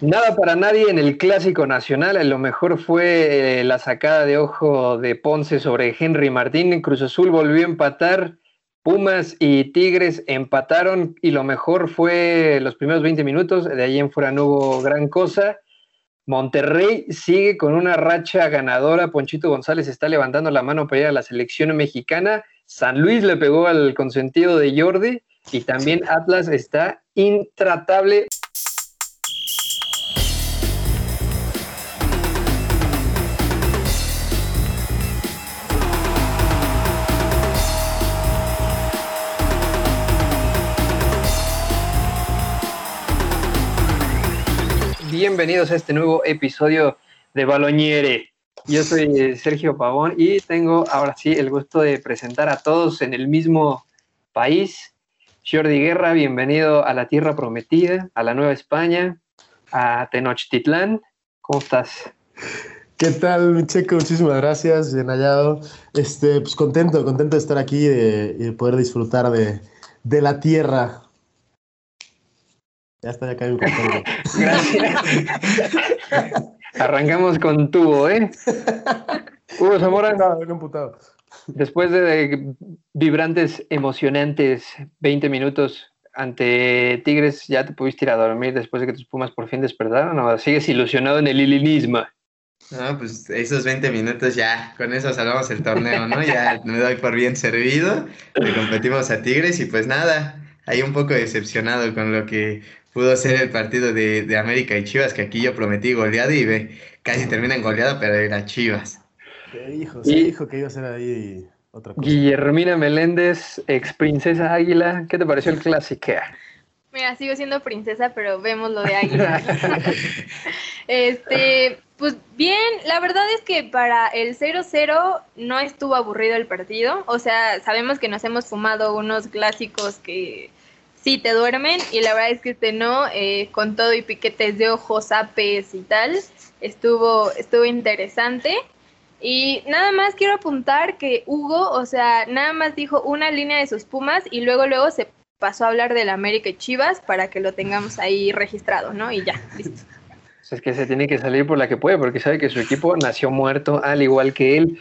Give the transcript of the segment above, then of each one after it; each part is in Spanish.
Nada para nadie en el clásico nacional. Lo mejor fue eh, la sacada de ojo de Ponce sobre Henry Martín. Cruz Azul volvió a empatar. Pumas y Tigres empataron y lo mejor fue los primeros 20 minutos. De ahí en fuera no hubo gran cosa. Monterrey sigue con una racha ganadora. Ponchito González está levantando la mano para ir a la selección mexicana. San Luis le pegó al consentido de Jordi y también Atlas está intratable. Bienvenidos a este nuevo episodio de Baloñere. Yo soy Sergio Pavón y tengo ahora sí el gusto de presentar a todos en el mismo país. Jordi Guerra, bienvenido a la Tierra Prometida, a la Nueva España, a Tenochtitlán. ¿Cómo estás? ¿Qué tal, Checo? Muchísimas gracias, bien hallado. Este, pues contento, contento de estar aquí y de, poder disfrutar de, de la tierra ya está, ya cae un Gracias. Arrancamos con tubo, ¿eh? Hugo Zamora. No. Después de vibrantes, emocionantes 20 minutos ante Tigres, ¿ya te pudiste ir a dormir después de que tus Pumas por fin despertaron o sigues ilusionado en el ilinismo? No, pues esos 20 minutos ya, con eso salvamos el torneo, ¿no? Ya me doy por bien servido, le competimos a Tigres y pues nada, ahí un poco decepcionado con lo que pudo ser el partido de, América y Chivas, que aquí yo prometí goleado y ve, casi termina en goleado, pero era Chivas. Se dijo, se dijo que iba a ser ahí otra cosa. Guillermina Meléndez, ex princesa Águila, ¿qué te pareció el clásico? Mira, sigo siendo princesa, pero vemos lo de Águila. este, pues bien, la verdad es que para el 0-0 no estuvo aburrido el partido. O sea, sabemos que nos hemos fumado unos clásicos que sí te duermen y la verdad es que este no, eh, con todo y piquetes de ojos, apes y tal, estuvo, estuvo interesante. Y nada más quiero apuntar que Hugo, o sea, nada más dijo una línea de sus Pumas y luego luego se pasó a hablar del América y Chivas para que lo tengamos ahí registrado, ¿no? Y ya, listo. Es que se tiene que salir por la que puede, porque sabe que su equipo nació muerto al igual que él.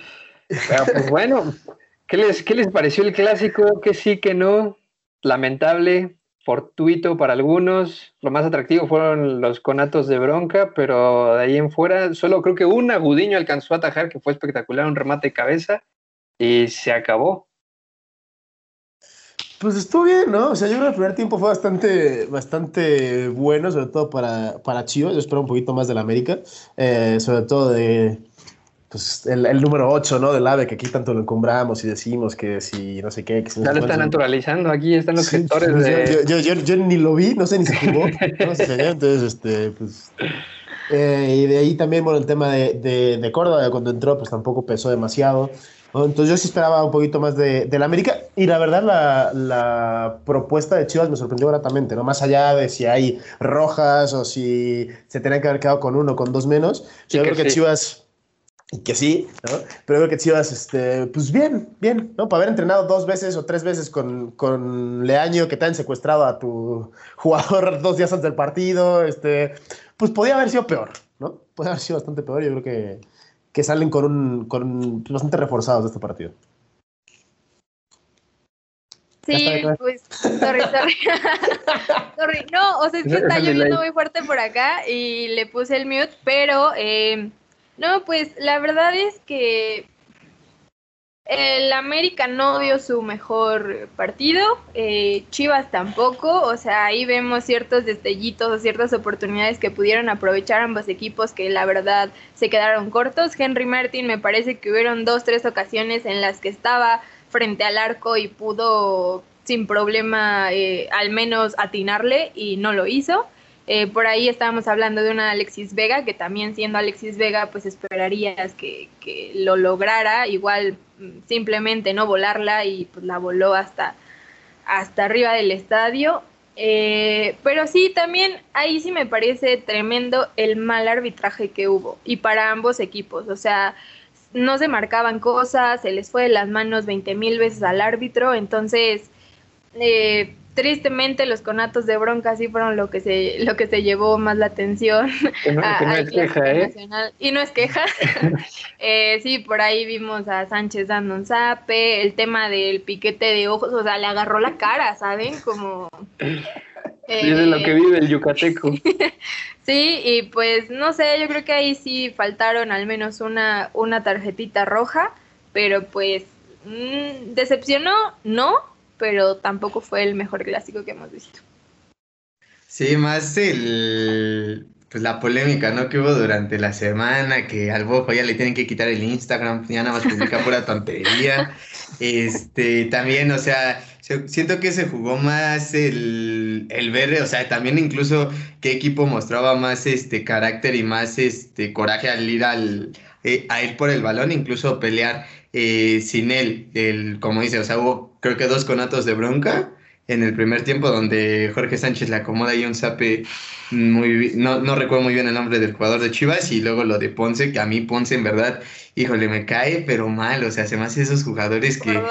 Pero pues bueno, ¿qué les, qué les pareció el clásico? Que sí, que no. Lamentable, fortuito para algunos. Lo más atractivo fueron los conatos de bronca, pero de ahí en fuera, solo creo que un agudiño alcanzó a atajar, que fue espectacular, un remate de cabeza, y se acabó. Pues estuvo bien, ¿no? O sea, yo creo que el primer tiempo fue bastante, bastante bueno, sobre todo para, para Chivas. Yo espero un poquito más del América, eh, sobre todo de, pues, el, número 8, ¿no? Del ave, que aquí tanto lo encumbramos y decimos que si no sé qué. Que ya lo están naturalizando, aquí están los gestores pues, de... Yo, yo, yo, ni lo vi, no sé ni se jugó. no sé, entonces, este, pues... Eh, y de ahí también, bueno, el tema de, de, de, Córdoba, cuando entró, pues tampoco pesó demasiado. Entonces yo sí esperaba un poquito más de, de la América y la verdad la, la, propuesta de Chivas me sorprendió gratamente, ¿no? Más allá de si hay rojas o si se tenían que haber quedado con uno o con dos menos. yo creo que Chivas y que sí, ¿no? Pero veo que Chivas, este, pues bien, bien, ¿no? Para haber entrenado dos veces o tres veces con, con Leaño, que te han secuestrado a tu jugador dos días antes del partido, este, pues podía haber sido peor, ¿no? Podía haber sido bastante peor. Yo creo que, que salen con, un, con bastante reforzados de este partido. Sí, pues, sorry, sorry. sorry. No, o sea, es que está lloviendo muy fuerte por acá y le puse el mute, pero eh, no, pues la verdad es que el América no dio su mejor partido, eh, Chivas tampoco, o sea, ahí vemos ciertos destellitos o ciertas oportunidades que pudieron aprovechar ambos equipos que la verdad se quedaron cortos. Henry Martin me parece que hubieron dos, tres ocasiones en las que estaba frente al arco y pudo sin problema eh, al menos atinarle y no lo hizo. Eh, por ahí estábamos hablando de una Alexis Vega, que también siendo Alexis Vega, pues esperarías que, lo lograra, igual mm, simplemente no volarla y pues la voló hasta, hasta arriba del estadio. Eh, pero sí, también ahí sí me parece tremendo el mal arbitraje que hubo. Y para ambos equipos, o sea, no se marcaban cosas, se les fue de las manos 20 mil veces al árbitro, entonces... Eh, tristemente los conatos de bronca sí fueron lo que se lo que se llevó más la atención no, es queja, ¿eh? y no es queja. Eh, sí por ahí vimos a Sánchez dando un zape el tema del piquete de ojos o sea le agarró la cara saben como es de lo que vive el yucateco. Sí y pues no sé yo creo que ahí sí faltaron al menos una una tarjetita roja pero pues mmm, decepcionó no pero tampoco fue el mejor clásico que hemos visto. Sí, más el pues la polémica, ¿no? Que hubo durante la semana, que al Bojo ya le tienen que quitar el Instagram, ya nada más publica pura tontería. Este, también, o sea, siento que se jugó más el, el ver, o sea, también incluso qué equipo mostraba más este carácter y más este coraje al ir al eh, a ir por el balón, incluso pelear eh, sin él, el, como dice, o sea, hubo creo que dos conatos de bronca en el primer tiempo donde Jorge Sánchez le acomoda ahí un zape muy no, no recuerdo muy bien el nombre del jugador de Chivas y luego lo de Ponce, que a mí Ponce en verdad, híjole, me cae pero mal, o sea, se me hace esos jugadores que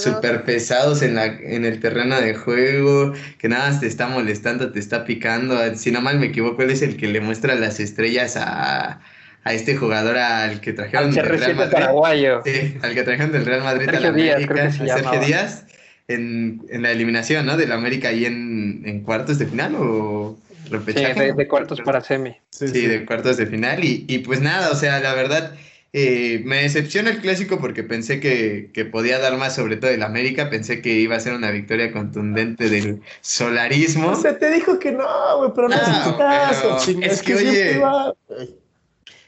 súper pesados en, la, en el terreno de juego, que nada más te está molestando, te está picando, si no mal me equivoco, él es el que le muestra las estrellas a a este jugador al que trajeron del Real Madrid. Paraguayo. Sí, al que trajeron del Real Madrid Sergio a la Díaz, América, Sergio Díaz, en, en, la eliminación, ¿no? Del América ahí en, en cuartos de final o repechaje. Sí, de, de cuartos para semi. Sí, sí, de cuartos de final. Y, y pues nada, o sea, la verdad. Eh, me decepciona el clásico porque pensé que, que, podía dar más, sobre todo el América. Pensé que iba a ser una victoria contundente del solarismo. O sea, te dijo que no, güey, pero no, no caso, es, es que, oye,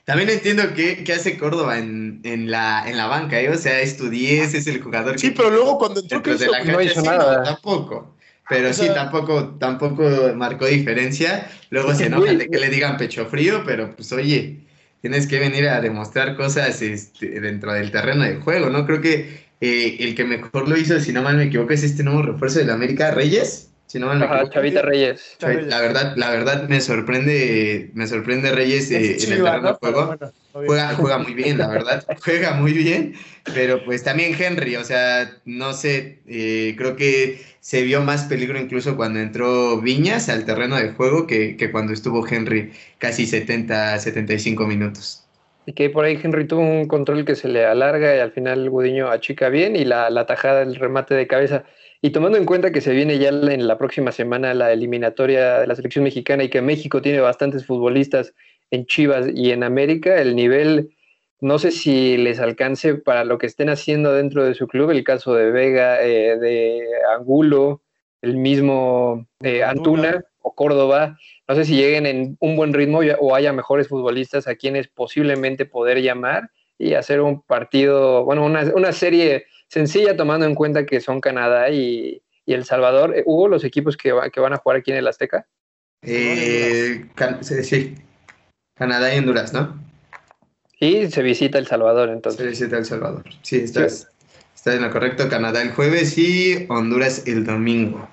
también entiendo que, hace Córdoba en, en, la, en la banca, ¿eh? O sea, es tu 10, es el jugador Sí, pero luego cuando entró que de la cancha, no hizo sí, nada. No, tampoco. Pero o sea, sí, tampoco, tampoco marcó diferencia. Luego se enoja de que le digan pecho frío, pero pues oye, tienes que venir a demostrar cosas este, dentro del terreno de juego, ¿no? Creo que eh, el que mejor lo hizo, si no mal me equivoco, es este nuevo refuerzo de la América, Reyes. Si no Ajá, Chavita Reyes. La verdad, la verdad me sorprende, me sorprende Reyes eh, en el terreno de juego. juega, juega muy bien, la verdad, juega muy bien, pero pues también Henry, o sea, no sé, eh, creo que se vio más peligro incluso cuando entró Viñas al terreno de juego que, que cuando estuvo Henry casi 70, 75 minutos. Y que por ahí Henry tuvo un control que se le alarga y al final Gudiño achica bien y la, la tajada, el remate de cabeza y tomando en cuenta que se viene ya en la próxima semana la eliminatoria de la selección mexicana y que México tiene bastantes futbolistas en Chivas y en América, el nivel no sé si les alcance para lo que estén haciendo dentro de su club, el caso de Vega, eh, de Angulo, el mismo eh, Antuna. O Córdoba, no sé si lleguen en un buen ritmo o haya mejores futbolistas a quienes posiblemente poder llamar y hacer un partido, bueno, una, una serie sencilla tomando en cuenta que son Canadá y, El Salvador. Eh, ¿Hubo los equipos que, que, van a jugar aquí en el Azteca? Eh, sí, Canadá y Honduras, ¿no? Y se visita El Salvador, entonces. Se visita El Salvador. Sí, estás, sí. en lo correcto. Canadá el jueves y Honduras el domingo.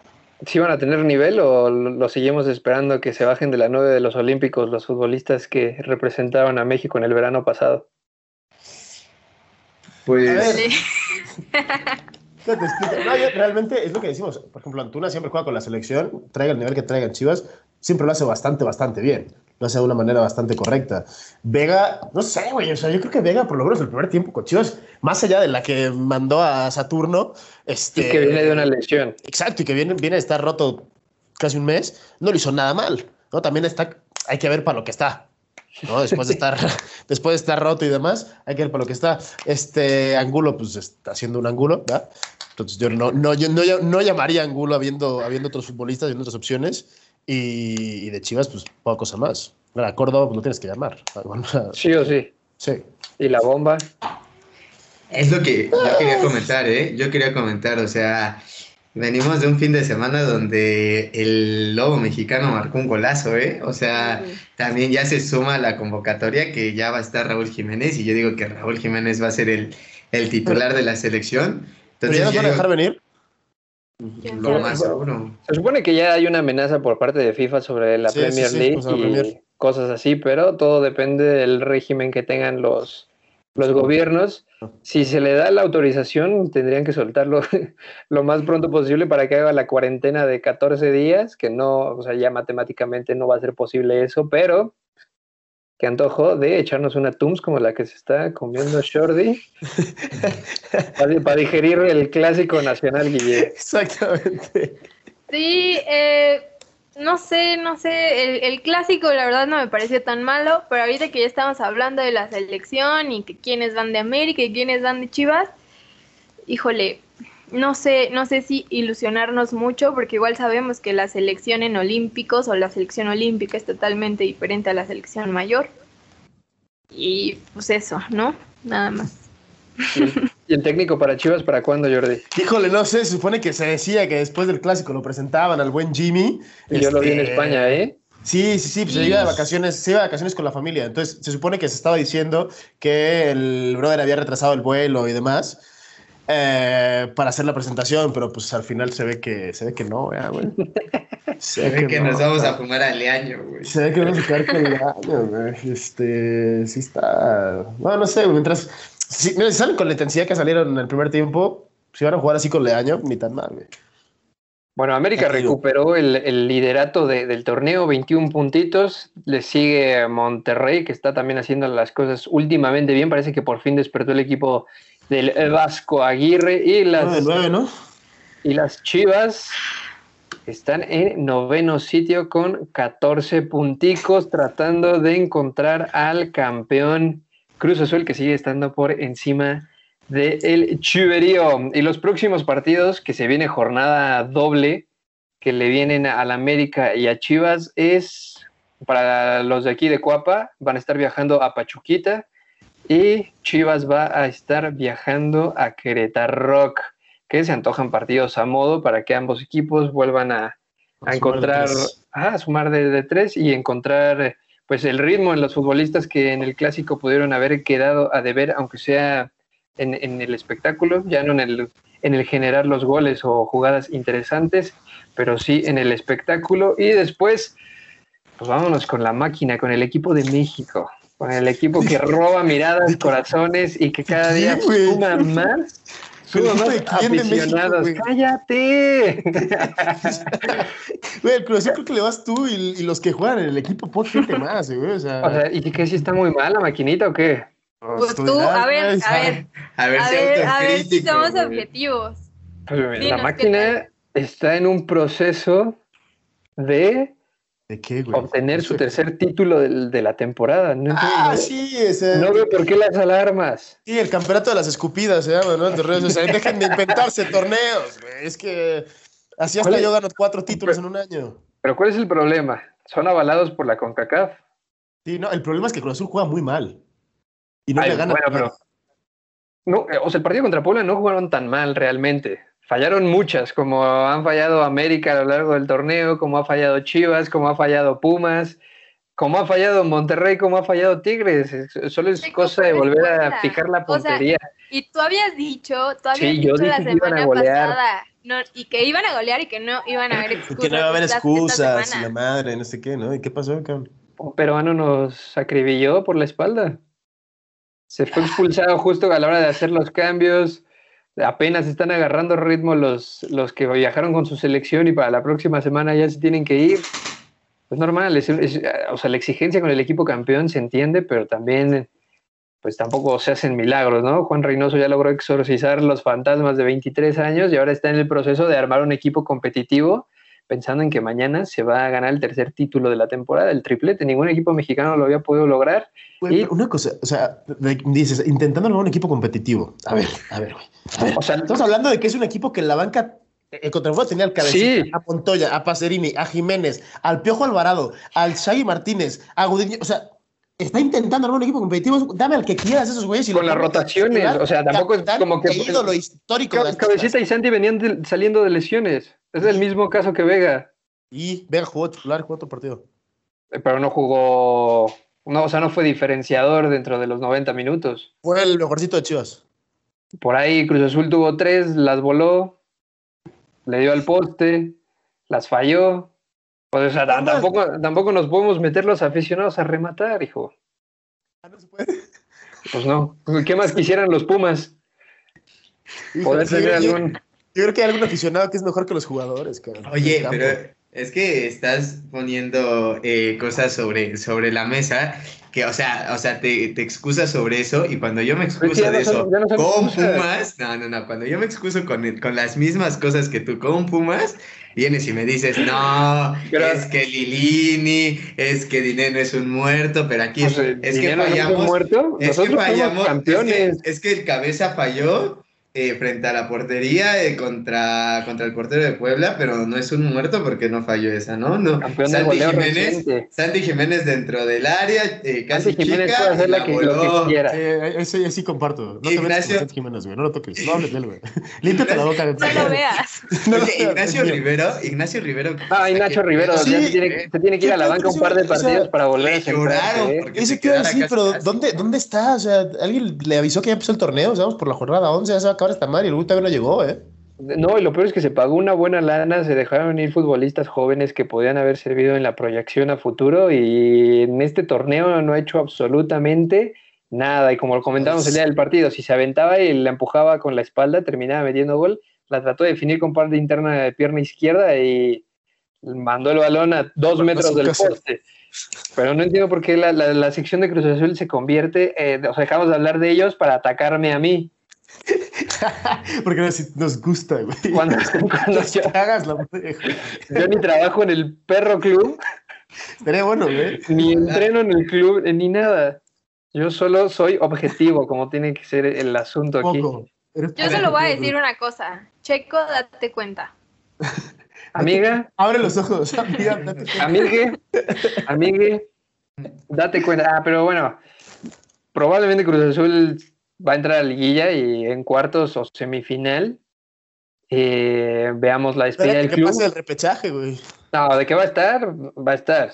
¿Sí van a tener nivel o lo seguimos esperando que se bajen de la nube de los Olímpicos los futbolistas que representaron a México en el verano pasado? Pues. No, realmente es lo que decimos. Por ejemplo, Antuna siempre juega con la selección, traiga el nivel que traiga en Chivas, siempre lo hace bastante, bastante bien. Lo hace de una manera bastante correcta. Vega, no sé, güey, o sea, yo creo que Vega, por lo menos el primer tiempo con Chivas, más allá de la que mandó a Saturno, este... Y que viene de una lesión. Exacto, y que viene, viene a estar roto casi un mes, no lo hizo nada mal, ¿no? También está, hay que ver para lo que está. ¿No? Después de estar, después de estar roto y demás, hay que ver para lo que está. Este Angulo, pues está haciendo un Angulo, ¿verdad? Entonces yo no, no, yo no, no llamaría Angulo habiendo, habiendo otros futbolistas y otras opciones. Y, y, de Chivas, pues poca cosa más. A Córdoba, pues lo tienes que llamar. Sí o sí. Sí. ¿Y la bomba? Es lo que yo quería comentar, ¿eh? Yo quería comentar, o sea, Venimos de un fin de semana donde el lobo mexicano marcó un golazo, ¿eh? O sea, también ya se suma a la convocatoria que ya va a estar Raúl Jiménez y yo digo que Raúl Jiménez va a ser el, el titular de la selección. Entonces, ¿Pero ya nos van a dejar venir? Lo más seguro. Se supone que ya hay una amenaza por parte de FIFA sobre la Sí, Premier sí, sí, League pues, y Premier. cosas así, pero todo depende del régimen que tengan los los gobiernos, si se le da la autorización, tendrían que soltarlo lo más pronto posible para que haga la cuarentena de 14 días, que no, o sea, ya matemáticamente no va a ser posible eso, pero que antojo de echarnos una Tums como la que se está comiendo Shorty para, digerir el clásico nacional, Guille. Exactamente. Sí, eh, no sé, no sé, el, clásico la verdad no me pareció tan malo, pero ahorita que ya estamos hablando de la selección y que quiénes van de América y quiénes van de Chivas, híjole, no sé, no sé si ilusionarnos mucho, porque igual sabemos que la selección en olímpicos o la selección olímpica es totalmente diferente a la selección mayor. Y pues eso, ¿no? Nada más. ¿Y el técnico para Chivas para cuándo, Jordi? Híjole, no sé, se supone que se decía que después del clásico lo presentaban al buen Jimmy. Y yo lo vi en este, España, ¿eh? Sí, sí, sí, pues se iba de vacaciones, se iba de vacaciones con la familia. Entonces, se supone que se estaba diciendo que el brother había retrasado el vuelo y demás. Eh, para hacer la presentación, pero pues al final se ve que se ve que no, güey. Se, ve que, nos vamos a fumar al año, güey. Se ve que vamos a quedar con el año, güey. Este, sí está. Bueno, no sé, mientras si, salen con la intensidad que salieron en el primer tiempo, si van a jugar así con Leaño, ni tan mal, güey. Bueno, América recuperó el, liderato del torneo, 21 puntitos. Le sigue Monterrey, que está también haciendo las cosas últimamente bien. Parece que por fin despertó el equipo del Vasco Aguirre. Y las, ¿no? Y las Chivas están en noveno sitio con 14 punticos, tratando de encontrar al campeón Cruz Azul que sigue estando por encima del el Chuberío. Y los próximos partidos, que se viene jornada doble, que le vienen a la América y a Chivas, es para los de aquí de Cuapa, van a estar viajando a Pachuquita y Chivas va a estar viajando a Querétaro, que se antojan partidos a modo para que ambos equipos vuelvan a, encontrar, a sumar de, tres y encontrar pues el ritmo en los futbolistas que en el clásico pudieron haber quedado a deber, aunque sea en, el espectáculo, ya no en el, en el generar los goles o jugadas interesantes, pero sí en el espectáculo. Y después, pues vámonos con la máquina, con el equipo de México, con el equipo que roba miradas, corazones y que cada día suma más aficionados. ¡Cállate! Güey, el Cruz creo que le vas tú y, los que juegan en el equipo, poca gente más, güey. O sea, ¿y qué si está muy mal la maquinita o qué? Pues tú, a ver, a ver, a ver, a ver, si somos objetivos. Pues, la máquina está en un proceso de Obtener su tercer título de, la temporada. No ah, sí, ese, No veo por qué las alarmas. Sí, el campeonato de las escupidas se llama, ¿no? dejen de inventarse torneos, Es que así hasta yo gano cuatro títulos en un año. Pero ¿cuál es el problema? Son avalados por la CONCACAF. Sí, no, el problema es que Cruz Azul juega muy mal. Y no le gana. Bueno, pero, no, o sea, el partido contra Puebla no jugaron tan mal realmente fallaron muchas, como han fallado América a lo largo del torneo, como ha fallado Chivas, como ha fallado Pumas, como ha fallado Monterrey, como ha fallado Tigres. Solo es cosa de volver a picar la puntería. y tú habías dicho, tú habías dicho la semana pasada y que iban a golear y que no iban a haber excusas. que no iba a haber excusas, y la madre, no sé qué, ¿no? ¿Y qué pasó, cabrón? Un peruano nos acribilló por la espalda. Se fue expulsado justo a la hora de hacer los cambios apenas están agarrando ritmo los, los que viajaron con su selección y para la próxima semana ya se tienen que ir. Es normal, o sea, la exigencia con el equipo campeón se entiende, pero también pues tampoco se hacen milagros, ¿no? Juan Reynoso ya logró exorcizar los fantasmas de 23 años y ahora está en el proceso de armar un equipo competitivo pensando en que mañana se va a ganar el tercer título de la temporada, el triplete. Ningún equipo mexicano lo había podido lograr. y... Una cosa, o sea, dices, intentando lograr un equipo competitivo. A ver, a ver, güey. O sea, estamos hablando de que es un equipo que en la banca el contrafuego tenía al Cabecita, a Pontoya, a Pacerini, a Jiménez, al Piojo Alvarado, al Shaggy Martínez, a Gudiño. O sea, está intentando armar un equipo competitivo. Dame al que quieras esos güeyes. Con las rotaciones, o sea, tampoco es como que. ídolo histórico. Cabecita y Santi venían saliendo de lesiones. Es el mismo caso que Vega. Y Vega jugó titular, jugó otro partido. Eh, pero no jugó. No, o sea, no fue diferenciador dentro de los 90 minutos. Fue el mejorcito de Chivas. Por ahí Cruz Azul tuvo tres, las voló, le dio al poste, las falló. Pues, o sea, tampoco, tampoco nos podemos meter los aficionados a rematar, hijo. Ah, no se puede. Pues no. ¿Qué más quisieran los Pumas? Poder tener algún... Yo creo que hay algún aficionado que es mejor que los jugadores, Oye, pero es que estás poniendo eh, cosas sobre, sobre la mesa que, o sea, o sea, te, te excusas sobre eso y cuando yo me excuso de eso con Pumas, no, no, no, cuando yo me excuso con, con las mismas cosas que tú con Pumas, vienes y me dices, no, es que Lilini, es que Dinero es un muerto, pero aquí es, que fallamos. muerto? Es que fallamos, campeones. es que el cabeza falló eh, frente a la portería eh, contra, contra el portero de Puebla, pero no es un muerto porque no falló esa, ¿no? no. Santi, Jiménez, Santi Jiménez dentro del área, eh, casi Santi Jiménez chica, puede hacer la que, lo que quiera. ese sí comparto. No Ignacio... te Santi Jiménez, güey, no lo toques, no hables de él, güey. Límpiate la boca. No lo veas. No, Ignacio Rivero, Ignacio Rivero. Ah, Ignacio Rivero, sí, se, tiene, se tiene que ir a la banca un par de partidos para volver a sentarse. Eso quiero decir, pero ¿dónde, ¿dónde está? O sea, ¿alguien le avisó que ya empezó el torneo? O sea, vamos por la jornada 11, ya se va a acabar esta madre y el Guta no llegó, ¿eh? No, y lo peor es que se pagó una buena lana, se dejaron ir futbolistas jóvenes que podían haber servido en la proyección a futuro y en este torneo no ha hecho absolutamente nada. Y como lo comentábamos el día del partido, si se aventaba y la empujaba con la espalda, terminaba metiendo gol. La trató de definir con parte interna de pierna izquierda y mandó el balón a dos metros del poste. Pero no entiendo por qué la, sección de Cruz Azul se convierte, eh, o sea, dejamos de hablar de ellos para atacarme a mí. Porque nos, nos gusta, güey. Cuando, yo, hagas la yo ni trabajo en el perro club. Estaría bueno, güey. Ni entreno en el club, ni nada. Yo solo soy objetivo, como tiene que ser el asunto aquí. Yo solo voy a decir una cosa. Checo, date cuenta. Amiga. Abre los ojos, amiga, date cuenta. Amigue, amigue, date cuenta. Ah, pero bueno, probablemente Cruz Azul va a entrar a liguilla y en cuartos o semifinal eh, veamos la despedida del club. ¿Qué pasa el repechaje, güey? No, ¿de qué va a estar? Va a estar.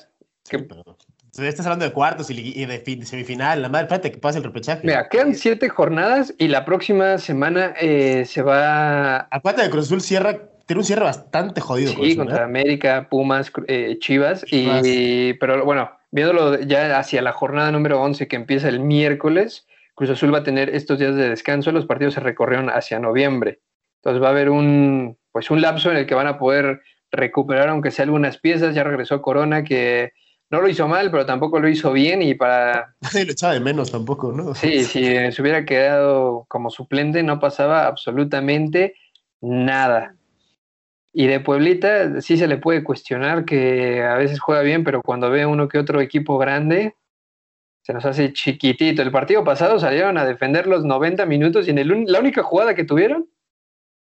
estás hablando de cuartos y de, semifinal. La madre, espérate, que pase el repechaje. Mira, quedan siete jornadas y la próxima semana eh, se va. Acuérdate de Cruz Azul cierra tiene un cierre bastante jodido. Sí, contra ¿eh? América, Pumas, Chivas, y pero bueno, viéndolo ya hacia la jornada número 11 que empieza el miércoles, Cruz Azul va a tener estos días de descanso, los partidos se recorrieron hacia noviembre. Entonces va a haber un, pues un lapso en el que van a poder recuperar, aunque sea algunas piezas. Ya regresó Corona, que no lo hizo mal, pero tampoco lo hizo bien y para... Nadie lo echaba de menos tampoco, ¿no? Sí, si se hubiera quedado como suplente no pasaba absolutamente nada. Y de Pueblita sí se le puede cuestionar que a veces juega bien, pero cuando ve uno que otro equipo grande, se nos hace chiquitito. El partido pasado salieron a defender los 90 minutos y en el, la única jugada que tuvieron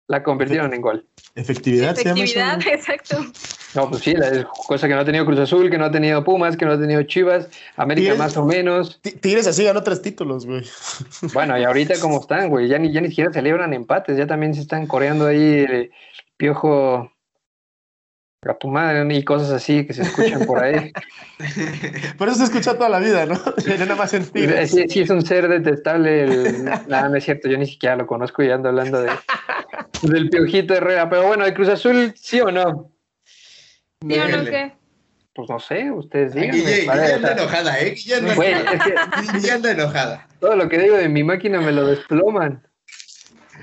la convirtieron en gol. Efectividad. Efectividad, exacto. No, pues sí, la cosa que no ha tenido Cruz Azul, que no ha tenido Pumas, que no ha tenido Chivas, América más o menos. Tigres así ganó tres títulos, güey. Bueno, y ahorita cómo están, güey, ya ni, ya ni siquiera celebran empates, ya también se están coreando ahí el piojo a tu madre y cosas así que se escuchan por ahí. por eso se escucha toda la vida, ¿no? nada más sentir. Sí, sí, es un ser detestable. El... Nada, no es cierto, yo ni siquiera lo conozco y ando hablando de, del Piojito Herrera. Pero bueno, ¿el Cruz Azul sí o no? ¿Sí o no qué? Pues no sé, ustedes digan. Guille, anda enojada, ¿eh? Guille anda enojada. Todo lo que digo de mi máquina me lo desploman.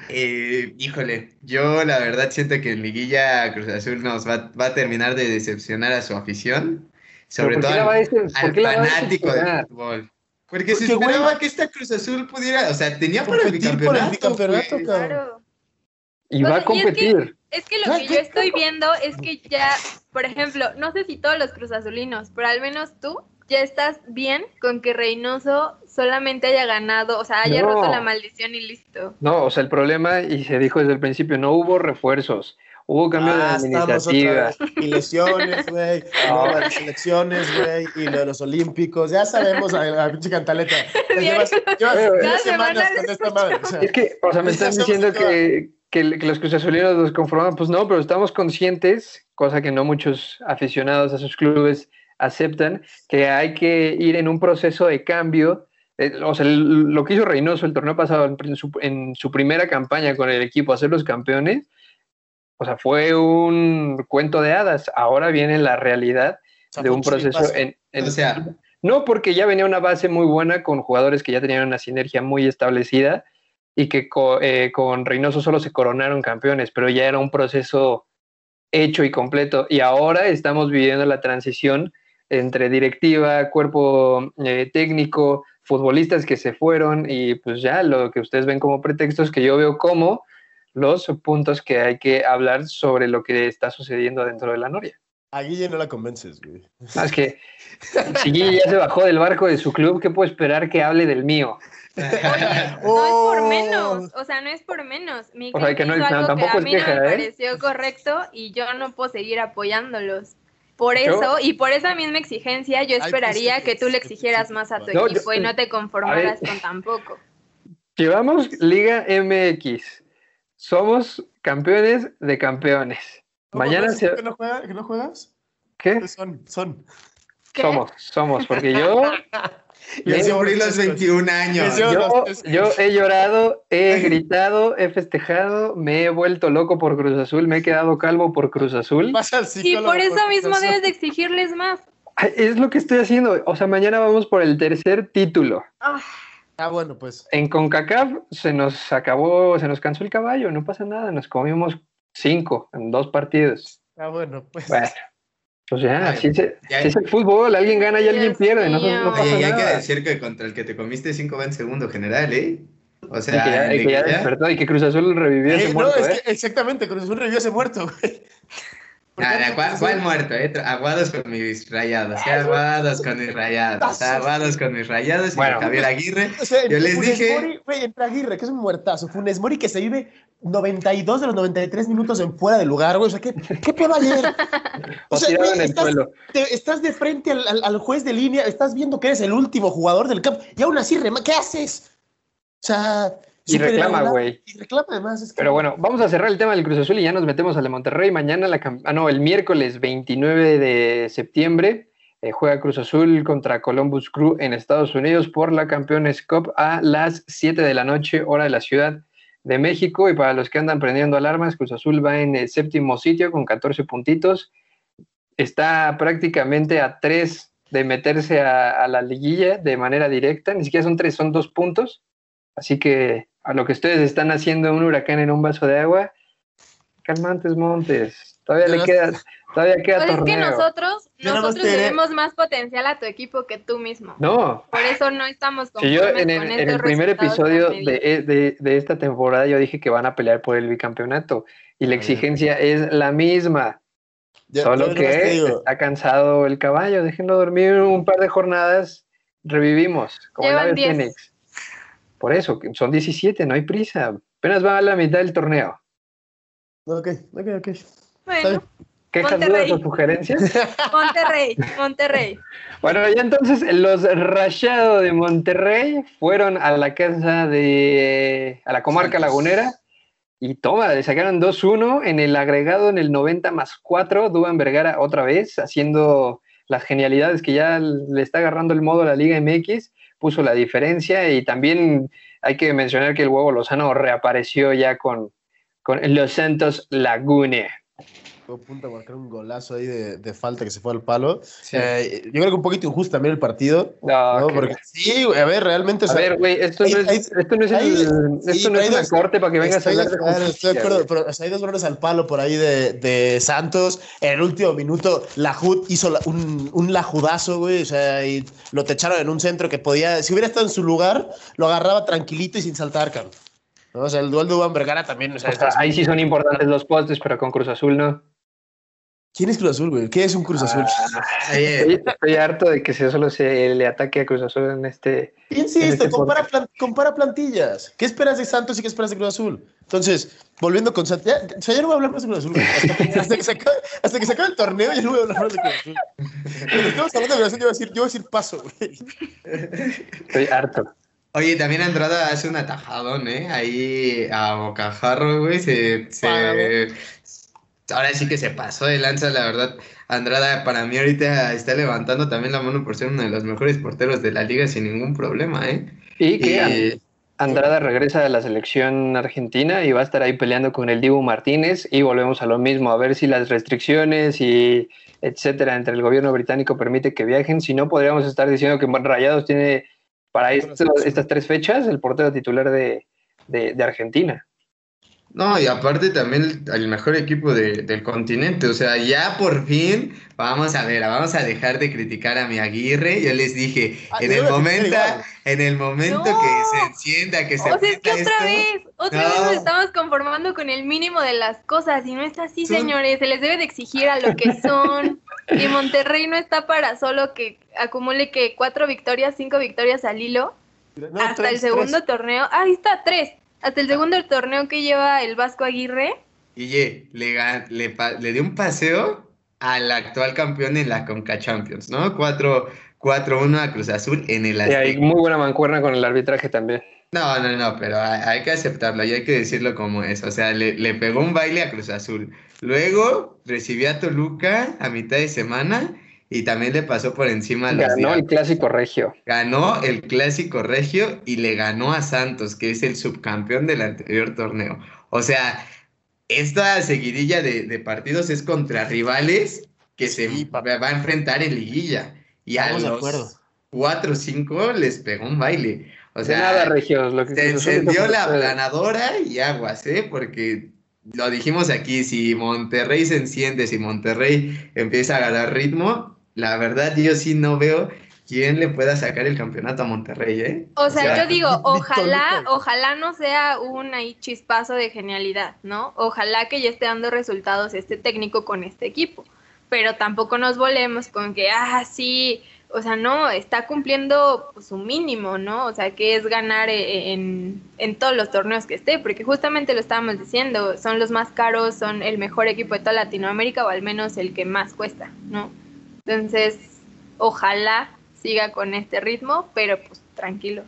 Eh, híjole, yo la verdad siento que en Liguilla Cruz Azul nos va, va a terminar de decepcionar a su afición, sobre todo al, fanático del fútbol. Porque, se esperaba que esta Cruz Azul pudiera, o sea, tenía para el bicampeonato. claro. Y va a competir. Es que, lo que yo estoy viendo es que ya, por ejemplo, no sé si todos los Cruz Azulinos, pero al menos tú ya estás bien con que Reynoso solamente haya ganado, o sea, haya roto la maldición y listo. No, o sea, el problema, y se dijo desde el principio, no hubo refuerzos. Hubo cambio de ah, administrativa. Y lesiones, güey. No. las elecciones, güey. Y lo de los olímpicos. Ya sabemos a la pinche cantaleta. Llevas, llevas semanas con esta madre. es que, o sea, me están diciendo que, que, los Cruz Azulinos los conforman. Pues no, pero estamos conscientes, cosa que no muchos aficionados a sus clubes aceptan, que hay que ir en un proceso de cambio eh, o sea, lo que hizo Reynoso el torneo pasado en su, primera campaña con el equipo, hacer los campeones, o sea, fue un cuento de hadas. Ahora viene la realidad de un proceso en, o sea, No porque ya venía una base muy buena con jugadores que ya tenían una sinergia muy establecida y que eh, con Reynoso solo se coronaron campeones, pero ya era un proceso hecho y completo. Y ahora estamos viviendo la transición entre directiva, cuerpo eh, técnico, futbolistas que se fueron y pues ya lo que ustedes ven como pretextos que yo veo como los puntos que hay que hablar sobre lo que está sucediendo dentro de la Noria. A Guille no la convences, güey. Es que si Guille ya se bajó del barco de su club, ¿qué puedo esperar que hable del mío? no es por menos, o sea, no es por menos. Mi o sea, que no, tampoco que a mí no me ¿eh? pareció correcto y yo no puedo seguir apoyándolos. Por eso, y por esa misma exigencia, yo esperaría que tú le exigieras más a tu equipo y no te conformaras con tan poco. Llevamos Liga MX. Somos campeones de campeones. Mañana se... ¿Que no, ¿Que no juegas? ¿Qué? Son, son. Somos, somos, porque yo Ya cumplí los 21 años. Yo, he llorado, he gritado, he festejado, me he vuelto loco por Cruz Azul, me he quedado calvo por Cruz Azul. Y por eso mismo debes de exigirles más. Es lo que estoy haciendo. O sea, mañana vamos por el tercer título. Ah, ah bueno, pues. En CONCACAF se nos acabó, se nos cansó el caballo, no pasa nada, nos comimos cinco en dos partidos. Ah, bueno, pues. Bueno. O sea, si, es, el fútbol, alguien gana y alguien pierde. No, no pasa hay que decir que contra el que te comiste cinco va en segundo general, ¿eh? O sea, y que ya, despertó y que Cruz Azul revivió ese eh, muerto. No, es ¿eh? que exactamente, Cruz Azul revivió ese muerto, güey. Nada, ¿cuál, muerto? Eh? Aguados con mis rayados, ¿eh? aguados con mis rayados, aguados con mis rayados y Javier Aguirre. yo les dije. güey, entre Aguirre, que es un muertazo. Funes Mori que se vive 92 de los 93 minutos en fuera de lugar, güey. O sea, ¿qué, qué ayer? O sea, en el estás, estás de frente al, al, juez de línea, estás viendo que eres el último jugador del campo y aún así, ¿qué haces? O sea. Y reclama, güey. Y reclama además. Pero bueno, vamos a cerrar el tema del Cruz Azul y ya nos metemos al de Monterrey. Mañana, la ah, no, el miércoles 29 de septiembre, eh, juega Cruz Azul contra Columbus Crew en Estados Unidos por la Campeones Cup a las 7 de la noche, hora de la Ciudad de México. Y para los que andan prendiendo alarmas, Cruz Azul va en el séptimo sitio con 14 puntitos. Está prácticamente a 3 de meterse a, a la liguilla de manera directa. Ni siquiera son 3, son 2 puntos. Así que a lo que ustedes están haciendo un huracán en un vaso de agua, calmantes montes, todavía le queda, todavía queda pues es que nosotros, nosotros tenemos más potencial a tu equipo que tú mismo. No. Por eso no estamos con yo en el, en el primer episodio de, de, de, esta temporada yo dije que van a pelear por el bicampeonato y la exigencia es la misma. Solo que está cansado el caballo, déjenlo dormir un par de jornadas, revivimos, como Llevan el Fénix. Por eso, son 17, no hay prisa. Apenas va a la mitad del torneo. Ok, ok, ok. Bueno. ¿Quejas, dudas o sugerencias? Monterrey, Monterrey. Bueno, ya entonces los Rayados de Monterrey fueron a la casa de. a la comarca lagunera y toma, le sacaron 2-1 en el agregado en el 90 más 4. Duban Vergara otra vez haciendo las genialidades que ya le está agarrando el modo a la Liga MX puso la diferencia y también hay que mencionar que el huevo Lozano reapareció ya con, con Los Santos Lagune. Punto marcar un golazo ahí de, falta que se fue al palo. Eh, yo creo que un poquito injusto también el partido. No, Porque, sí, a ver, realmente. A ver, güey, esto, no es, esto no es, el, esto no es una corte para que vengas a hablar de Estoy de acuerdo, pero hay dos balones al palo por ahí de, de, Santos. En el último minuto, Lajud hizo un, un lajudazo, güey. O sea, y lo techaron en un centro que podía. Si hubiera estado en su lugar, lo agarraba tranquilito y sin saltar, cabrón. O sea, el duel de Uban Vergara también. O sea, ahí sí son importantes los postes, pero con Cruz Azul no. ¿Quién es Cruz Azul, güey? ¿Qué es un Cruz Azul? Ah, estoy, harto de que solo se le ataque a Cruz Azul en este. Piensa esto, este compara, plantillas. ¿Qué esperas de Santos y qué esperas de Cruz Azul? Entonces, volviendo con Santos. Ya, o sea, ya no voy a hablar más de Cruz Azul, güey. Hasta, que, se acabe, hasta que se acabe el torneo, ya no voy a hablar más de Cruz Azul. Cuando estamos hablando de Cruz Azul, yo voy a decir, yo voy a decir paso, güey. Estoy harto. Oye, también Andrada hace un atajadón, ¿eh? Ahí a Bocajarro, güey, se, se, ahora sí que se pasó de lanza, la verdad. Andrada para mí ahorita está levantando también la mano por ser uno de los mejores porteros de la liga sin ningún problema, ¿eh? Y que Andrada regresa de la selección argentina y va a estar ahí peleando con el Dibu Martínez y volvemos a lo mismo, a ver si las restricciones y etcétera, entre el gobierno británico permite que viajen. Si no, podríamos estar diciendo que Rayados tiene para estas tres fechas el portero titular de, de Argentina. No, y aparte también el, mejor equipo del continente. O sea, ya por fin vamos a ver, vamos a dejar de criticar a mi Aguirre. Yo les dije, ah, en, el momento, en el momento que se encienda, que se. O sea, es que otra vez, otra vez nos estamos conformando con el mínimo de las cosas. Y no está así, señores. Se les debe de exigir a lo que son. y Monterrey no está para solo que acumule que cuatro victorias, cinco victorias al hilo. hasta el segundo torneo. ahí está, tres hasta el segundo torneo que lleva el Vasco Aguirre. Y le, le, dio un paseo al actual campeón en la Conca Champions, ¿no? 4-1 a Cruz Azul en el Y hay muy buena mancuerna con el arbitraje también. No, no, no, pero hay, que aceptarlo y hay que decirlo como es. O sea, le, le, pegó un baile a Cruz Azul. Luego recibió a Toluca a mitad de semana y también le pasó por encima. Ganó el clásico regio. Ganó el clásico regio y le ganó a Santos, que es el subcampeón del anterior torneo. O sea, esta seguidilla de, partidos es contra rivales que se va a enfrentar en liguilla. Y a los 4 o 5 les pegó un baile. O sea, nada, Regios, lo que se encendió la planadora y aguas, ¿eh? Porque lo dijimos aquí, si Monterrey se enciende, si Monterrey empieza a ganar ritmo, la verdad yo sí no veo quién le pueda sacar el campeonato a Monterrey, ¿eh? O sea, yo digo, ojalá, ojalá no sea un ahí chispazo de genialidad, ¿no? Ojalá que ya esté dando resultados este técnico con este equipo, pero tampoco nos volemos con que, ah, sí, o sea, no, está cumpliendo pues, su mínimo, ¿no? O sea, que es ganar e, en, en, todos los torneos que esté, porque justamente lo estábamos diciendo, son los más caros, son el mejor equipo de toda Latinoamérica o al menos el que más cuesta, ¿no? Entonces, ojalá siga con este ritmo, pero pues tranquilos.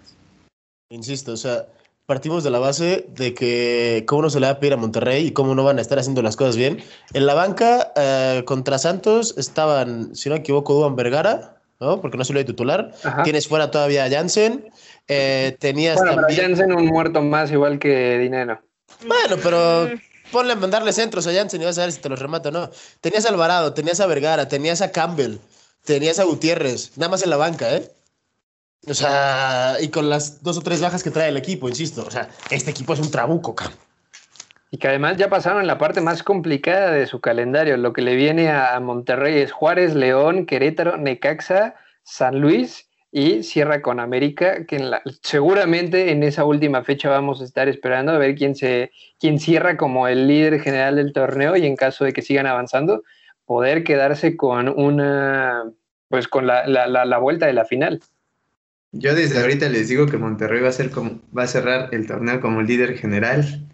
Insisto, o sea, partimos de la base de que cómo no se le va a pedir a Monterrey y cómo no van a estar haciendo las cosas bien. En la banca eh, contra Santos estaban, si no me equivoco, Duan Vergara, ¿no? Porque no se lo titular. Tienes fuera todavía a Jansen. Eh, tenías bueno, también... Jansen un muerto más igual que Dinero. Bueno, pero mm ponle a mandarle centros a Jansen y vas a ver si te los remato o no. Tenías a Alvarado, tenías a Vergara, tenías a Campbell, tenías a Gutiérrez, nada más en la banca, ¿eh? O sea, y con las dos o tres bajas que trae el equipo, insisto. O sea, este equipo es un trabuco, cam. Y que además ya pasaron la parte más complicada de su calendario. Lo que le viene a Monterrey es Juárez, León, Querétaro, Necaxa, San Luis y cierra con América, que seguramente en esa última fecha vamos a estar esperando a ver quién, se, quién cierra como el líder general del torneo y en caso de que sigan avanzando, poder quedarse con una, pues con la, la, vuelta de la final. Yo desde ahorita les digo que Monterrey va a, ser como, va a cerrar el torneo como líder general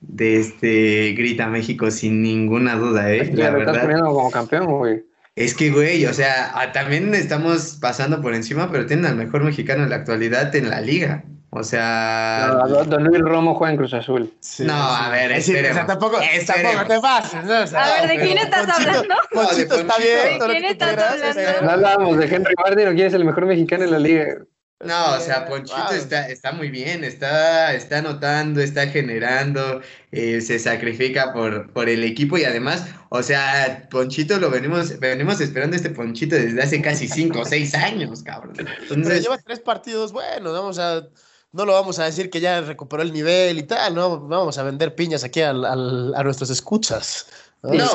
de este Grita México sin ninguna duda, ¿eh? La verdad. como campeón, güey. Es que, güey, o sea, también estamos pasando por encima, pero tienen al mejor mexicano en la actualidad en la liga. O sea. don Luis Romo juega en Cruz Azul. no, a ver, es o sea, tampoco, tampoco te pases. ¿no? a ver, ¿de quién estás hablando? Ponchito, está bien. ¿De quién estás hablando? No hablamos de Henry Martin o quién es el mejor mexicano en la liga. No, o sea, Ponchito está, está muy bien, está, está anotando, está generando, eh, se sacrifica por, por el equipo y además, o sea, Ponchito lo venimos, venimos esperando este Ponchito desde hace casi cinco o seis años, cabrón. Entonces, lleva tres partidos bueno, vamos a, no lo vamos a decir que ya recuperó el nivel y tal, no vamos a vender piñas aquí al, al, a nuestros escuchas. No,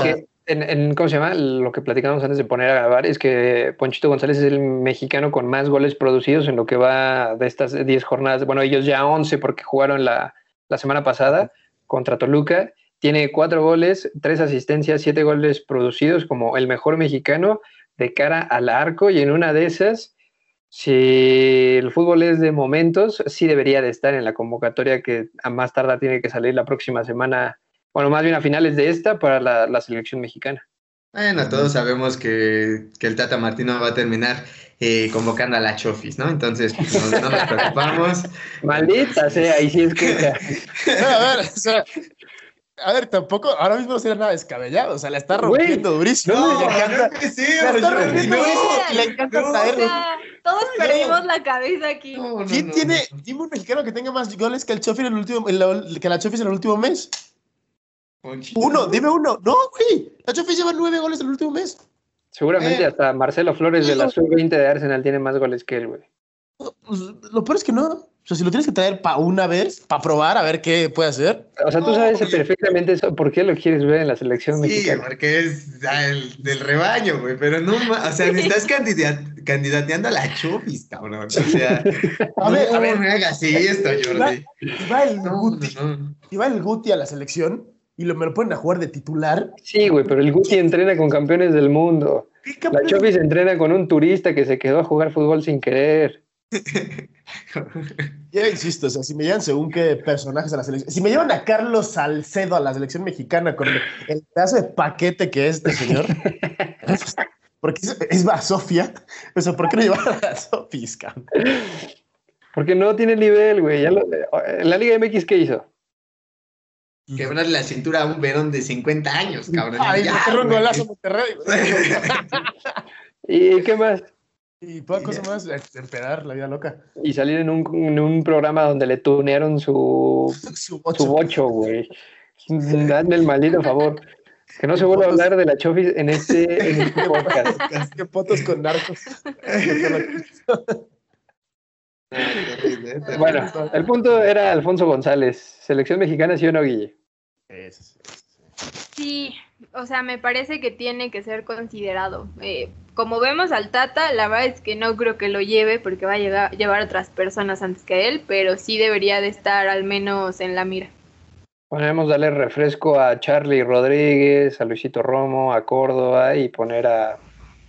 en, ¿cómo se llama? Lo que platicamos antes de poner a grabar es que Ponchito González es el mexicano con más goles producidos en lo que va de estas 10 jornadas. Bueno, ellos ya 11 porque jugaron la, la semana pasada contra Toluca. Tiene cuatro goles, tres asistencias, siete goles producidos como el mejor mexicano de cara al arco y en una de esas, si el fútbol es de momentos, sí debería de estar en la convocatoria que a más tarde tiene que salir la próxima semana bueno, más bien a finales de esta para la, selección mexicana. Bueno, todos sabemos que, el Tata Martino va a terminar eh, convocando a la Chofis, ¿no? Entonces, pues, no, nos preocupamos. Maldita sea, y si es que... a ver, o sea, a ver, tampoco, ahora mismo no sería nada descabellado, o sea, la está rompiendo durísimo. No, le encanta, que sí, la está rompiendo durísimo y le encanta no, todos perdimos la cabeza aquí. ¿Quién tiene, dime un mexicano que tenga más goles que el Chofis en el último, que la Chofis en el último mes? Uno, dime uno. No, güey. La Chofis lleva nueve goles el último mes. Seguramente Eh, hasta Marcelo Flores de la sub-20 de Arsenal tiene más goles que él, güey. Pues, lo peor es que no. O sea, si lo tienes que traer para una vez, para probar, a ver qué puede hacer. O sea, tú No, sabes güey. perfectamente eso. ¿Por qué lo quieres ver en la selección Sí, mexicana? porque es el del rebaño, güey, pero no, o sea, me estás candida- candidateando a la chufis, cabrón. O sea, A ver, no a ver. me hagas esto, Jordi. Va el No, Guti, no, no. y va el Guti a la selección y lo, me lo ponen a jugar de titular. Sí, güey, pero el Guti entrena con campeones del mundo. ¿Qué La campeón? Chofis entrena con un turista que se quedó a jugar fútbol sin querer. Ya insisto, o sea, si me llevan según qué personajes a la selección. Si me llevan a Carlos Salcedo a la selección mexicana con el, pedazo de paquete que es este señor. porque es, es Basofia. O sea, ¿por qué no llevar a las Sofis, cabrón? Porque no tiene nivel, güey. Ya lo- en la Liga MX, ¿qué hizo? Quebrarle la cintura a un verón de 50 años, cabrón. Ay, Ya, un golazo Monterrey. ¿Y qué más? Y toda cosa más, empedar la vida loca. Y salir en un, en un programa donde le tunearon su, Su su bocho. güey. Dame el maldito favor. Que no se vuelva a hablar de la Chofis en este, en este podcast. Qué fotos con narcos. Bueno, el punto era Alfonso González. Selección mexicana, ¿sí o no, Guille? Sí. Sí, o sea, me parece que tiene que ser considerado. Eh, como vemos al Tata, la verdad es que no creo que lo lleve porque va a llegar, llevar otras personas antes que él, pero sí debería de estar al menos en la mira. Podemos darle refresco a Charlie Rodríguez, a Luisito Romo, a Córdoba y poner a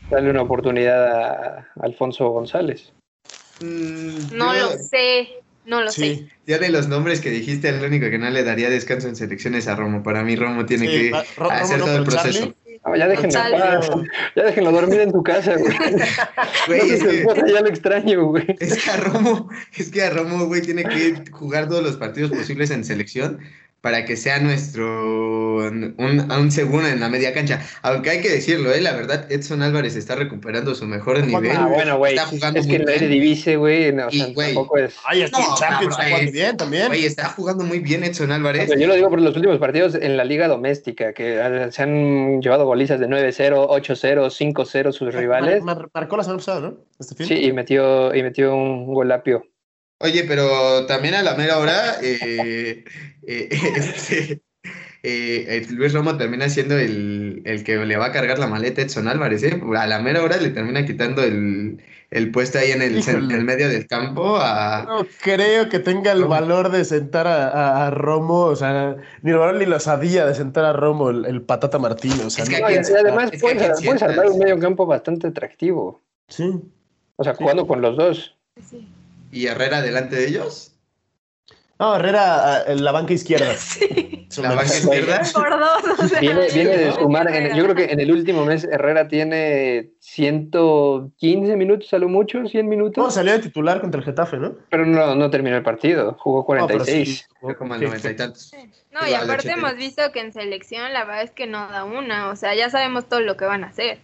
darle una oportunidad a Alfonso González. Mm, No yo- lo sé, no lo sé. Ya de los nombres que dijiste, el único que no le daría descanso en selecciones a Romo. Para mí, Romo tiene sí, que hacer Romo no, todo el proceso. No, ya déjenlo, ya déjenlo dormir en tu casa, güey. Güey, No sé es, que, esposa ya lo extraño, güey. es que a Romo, es que a Romo, güey, tiene que jugar todos los partidos posibles en selección para que sea nuestro un, un segundo en la media cancha. Aunque hay que decirlo, eh, la verdad, Edson Álvarez está recuperando su mejor nivel. Ah, bueno, güey. Está jugando Es que muy la bien. Eredivisie, güey, no, o sea, Y, güey, tampoco es... Ay, hasta No, en Champions cabrón, está bien también. Güey, está jugando muy bien Edson Álvarez. yo lo digo por los últimos partidos en la liga doméstica, que eh, se han llevado golizas de 9-0, 8-0, 5-0 sus rivales. Mar- mar- marcó la semana pasada, ¿no? Este fin. Sí, y metió, y metió un golapio. Oye, pero también a la mera hora, eh, eh, este, eh, Luis Romo termina siendo el, el que le va a cargar la maleta a Edson Álvarez, ¿eh? A la mera hora le termina quitando el, el puesto ahí en el, en el medio del campo a... No creo que tenga el valor de sentar a, a- a Romo, o sea, ni el valor ni la osadía de sentar a Romo, el, el patata Martínez, o sea, Es que no- y además es puedes, armar un medio campo bastante atractivo. sí. O sea, jugando con los dos. Sí. Y Herrera delante de ellos. No, Herrera ah, en la banca izquierda. Sí. La banca izquierda. Por dos, o sea, Viene, viene de no, sumar, en- yo creo que en el último mes Herrera tiene 115 minutos a lo mucho, 100 No, minutos, salió de titular contra el Getafe, ¿no? pero no, no terminó el partido, jugó No, pero 46. sí. Fue como al Sí, noventa y tantos. No, y aparte hemos visto que en selección la verdad es que no da una, o sea, ya sabemos todo lo que van a hacer.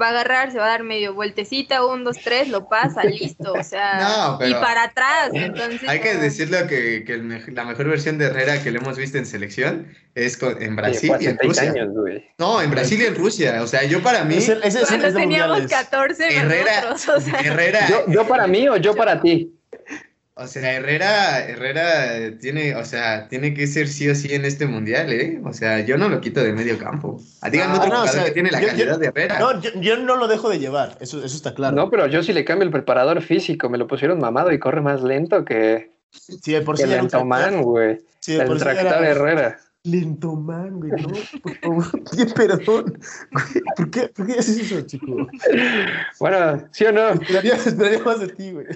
Va a agarrar, se va a dar medio vueltecita, un, dos, tres, lo pasa, listo, o sea, No, pero- y para atrás, entonces... Hay que no. decirlo que, que el la mejor versión de Herrera que le hemos visto en selección es con- en Brasil y en 46 Rusia. años. No, en Brasil y en Rusia. O sea, yo para mí, Ese, ese- ese Cuando es de teníamos mundiales. 14 Herrera, nosotros, o sea, Herrera, Yo, yo para mí o yo para ti. O sea, Herrera, Herrera tiene, o sea, tiene que ser sí o sí en este mundial, ¿eh? O sea, yo no lo quito de medio campo. Díganme Ah, otro no, o jugador sea, que tiene la yo- calidad yo- de Herrera. No, yo, yo no lo dejo de llevar, eso, eso está claro. No, pero yo sí le cambio el preparador físico, me lo pusieron mamado y corre más lento que, Sí, por que sí el güey. Sí, El sí tractor Herrera. Lentomán, güey, no, por favor, pide perdón. Güey, ¿Por qué, ¿Por qué haces eso, chico? Bueno, ¿sí o no? Esperaría, esperaría más de ti, güey.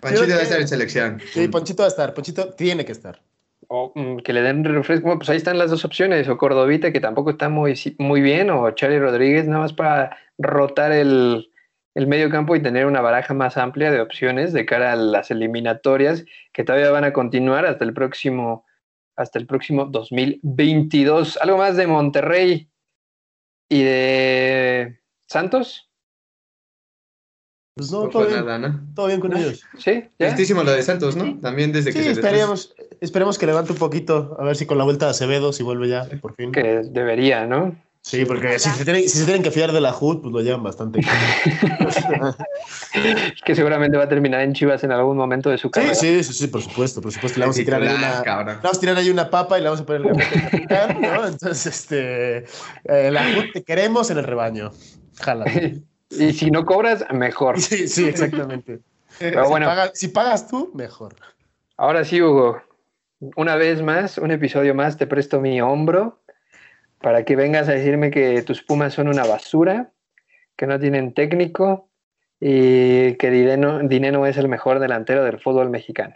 Panchito debe estar en selección. Sí, Ponchito va a estar, Ponchito tiene que estar. O mm, que le den refresco. Bueno, pues ahí están las dos opciones. O Cordovita, que tampoco está muy, muy bien, o Charlie Rodríguez, nada más para rotar el, el medio campo y tener una baraja más amplia de opciones de cara a las eliminatorias que todavía van a continuar hasta el próximo, hasta el próximo 2022. Algo más de Monterrey y de Santos. Pues no, No todo bien, nada, ¿no? todo bien con ellos. ¿Sí? ¿Ya? Tristísimo lo de Santos, ¿no? También desde que se les esperemos, esperemos que levante un poquito, a ver si con la vuelta de Acevedo, si vuelve ya, por fin. Que debería, ¿no? Sí, porque si se, tienen, que fiar de la HUD, pues lo llevan bastante. que seguramente va a terminar en Chivas en algún momento de su carrera. Sí, sí, sí, por supuesto, por supuesto. Le vamos, a tirar ahí una, vamos a tirar ahí una papa y le vamos a poner el capitán, ¿no? Entonces, este, eh, la HUD te queremos en el rebaño. Jala. y si no cobras, mejor. Sí, sí, exactamente. Pero bueno. si pagas tú, mejor. Ahora sí, Hugo. Una vez más, un episodio más, te presto mi hombro para que vengas a decirme que tus Pumas son una basura, que no tienen técnico y que Dineno, es el mejor delantero del fútbol mexicano.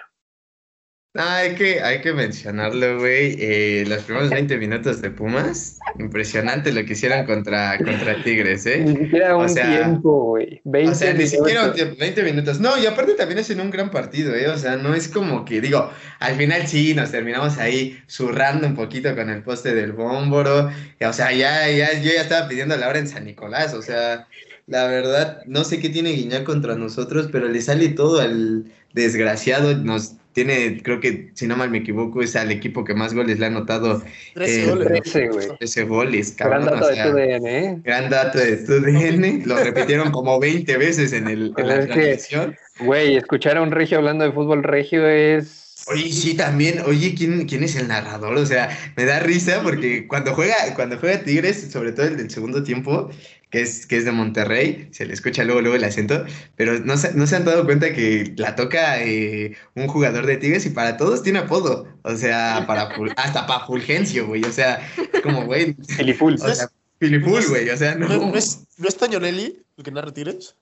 Hay, que, hay que mencionarlo, güey. Eh, los primeros 20 minutos de Pumas, impresionante lo que hicieron contra, contra Tigres, ¿eh? Ni siquiera un tiempo, güey. O sea, ni siquiera un tiempo, 20 minutos. No, y aparte también es en un gran partido, ¿eh? O sea, no es como que, digo, al final sí nos terminamos ahí zurrando un poquito con el poste del bómboro. O sea, ya, ya, yo ya estaba pidiendo la hora en San Nicolás, o sea la verdad, no sé qué tiene Guiñac contra nosotros, pero le sale todo al desgraciado. Nos tiene, creo que, si no mal me equivoco, es al equipo que más goles le ha anotado. 13 goles. güey. 13 goles, cabrón. Gran dato de tu DN, ¿eh? Gran dato de tu DN. Lo repitieron como 20 veces en, el, en la transmisión. Güey, escuchar a un regio hablando de fútbol regio es Oye, sí, también. Oye, ¿quién, ¿quién es el narrador? O sea, me da risa porque cuando juega, cuando juega Tigres, sobre todo el del segundo tiempo, que es, que es de Monterrey, se le escucha luego, luego el acento, pero no se, no se han dado cuenta que la toca eh, un jugador de Tigres y para todos tiene apodo. O sea, para hasta para Fulgencio, güey. O sea, como, güey. Filipul. O sea, Filipul, güey. O sea, no. ¿No, es, ¿no es Tañonelli el que narra Tigres?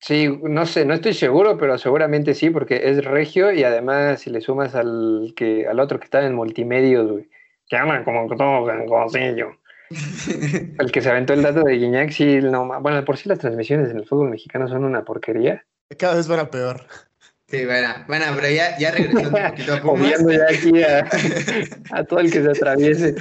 Sí, no sé, no estoy seguro, pero seguramente sí, porque es regio y además si le sumas al que al otro que está en multimedios, güey, que hablan como todo como yo. El que se aventó el dato de Guiñac, sí, no, bueno, por sí las transmisiones en el fútbol mexicano son una porquería. Cada vez van a peor. Sí, bueno, bueno, pero ya, ya regresando un poquito a Pumas. ya aquí a, a todo el que se atraviese.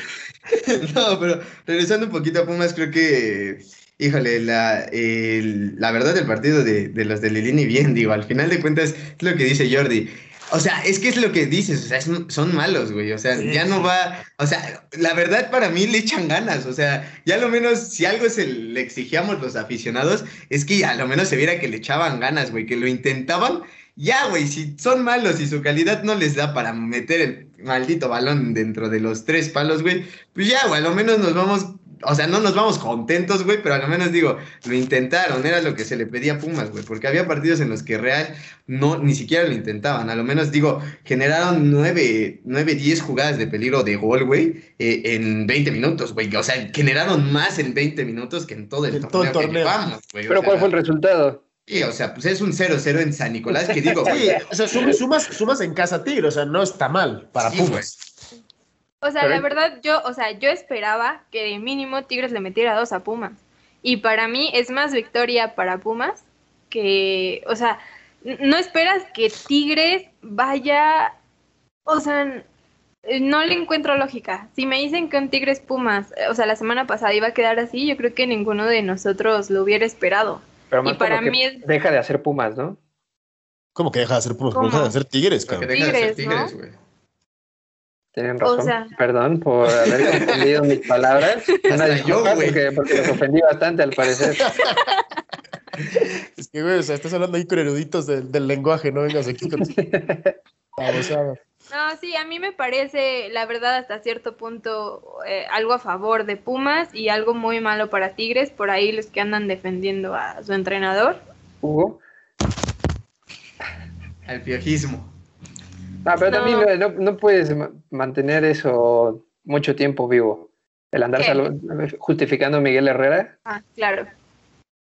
no, pero regresando un poquito a Pumas, creo que Híjole, la, la verdad del partido de, de, los de Lilini, bien, digo, al final de cuentas es lo que dice Jordi. O sea, es que es lo que dices, o sea, son malos, güey, o sea, ya no va, o sea, la verdad para mí le echan ganas, o sea, ya lo menos si algo se le exigíamos los aficionados, es que a lo menos se viera que le echaban ganas, güey, que lo intentaban, ya, güey, si son malos y su calidad no les da para meter el maldito balón dentro de los tres palos, güey, pues ya, güey, a lo menos nos vamos o sea, no nos vamos contentos, güey, pero al menos digo, lo intentaron, era lo que se le pedía a Pumas, güey, porque había partidos en los que Real no, ni siquiera lo intentaban, a lo menos digo, generaron nueve, nueve, diez jugadas de peligro de gol, güey, eh, en 20 minutos, güey, o sea, generaron más en 20 minutos que en todo el, torneo, todo el güey. Pero ¿cuál fue el resultado? Sí, o sea, pues es un 0-0 en San Nicolás, que digo, sí, o sea, sumas, sumas en casa Tigre, o sea, no está mal para Pumas. O sea, la verdad, yo, o sea, yo esperaba que de mínimo Tigres le metiera dos a Pumas. Y para mí es más victoria para Pumas que, o sea, no esperas que Tigres vaya, o sea, no le encuentro lógica. Si me dicen que un Tigres Pumas, o sea, la semana pasada iba a quedar así, yo creo que ninguno de nosotros lo hubiera esperado. Pero y para mí deja de hacer Pumas, ¿no? ¿Cómo que deja de hacer Pumas? Deja de hacer Tigres, cabrón. Deja de hacer tigres, güey. Tienen razón. Perdón por haber confundido mis palabras. Una yo, güey. Porque, porque los ofendí bastante, al parecer. Es que, güey, o sea, estás hablando ahí con eruditos del, del lenguaje, no vengas aquí con... No, sí, a mí me parece, la verdad, hasta cierto punto, eh, algo a favor de Pumas y algo muy malo para Tigres, por ahí los que andan defendiendo a su entrenador. Hugo. Al piojismo. Ah, pero también no, puedes mantener eso mucho tiempo vivo. El andar justificando a Miguel Herrera. Ah, claro.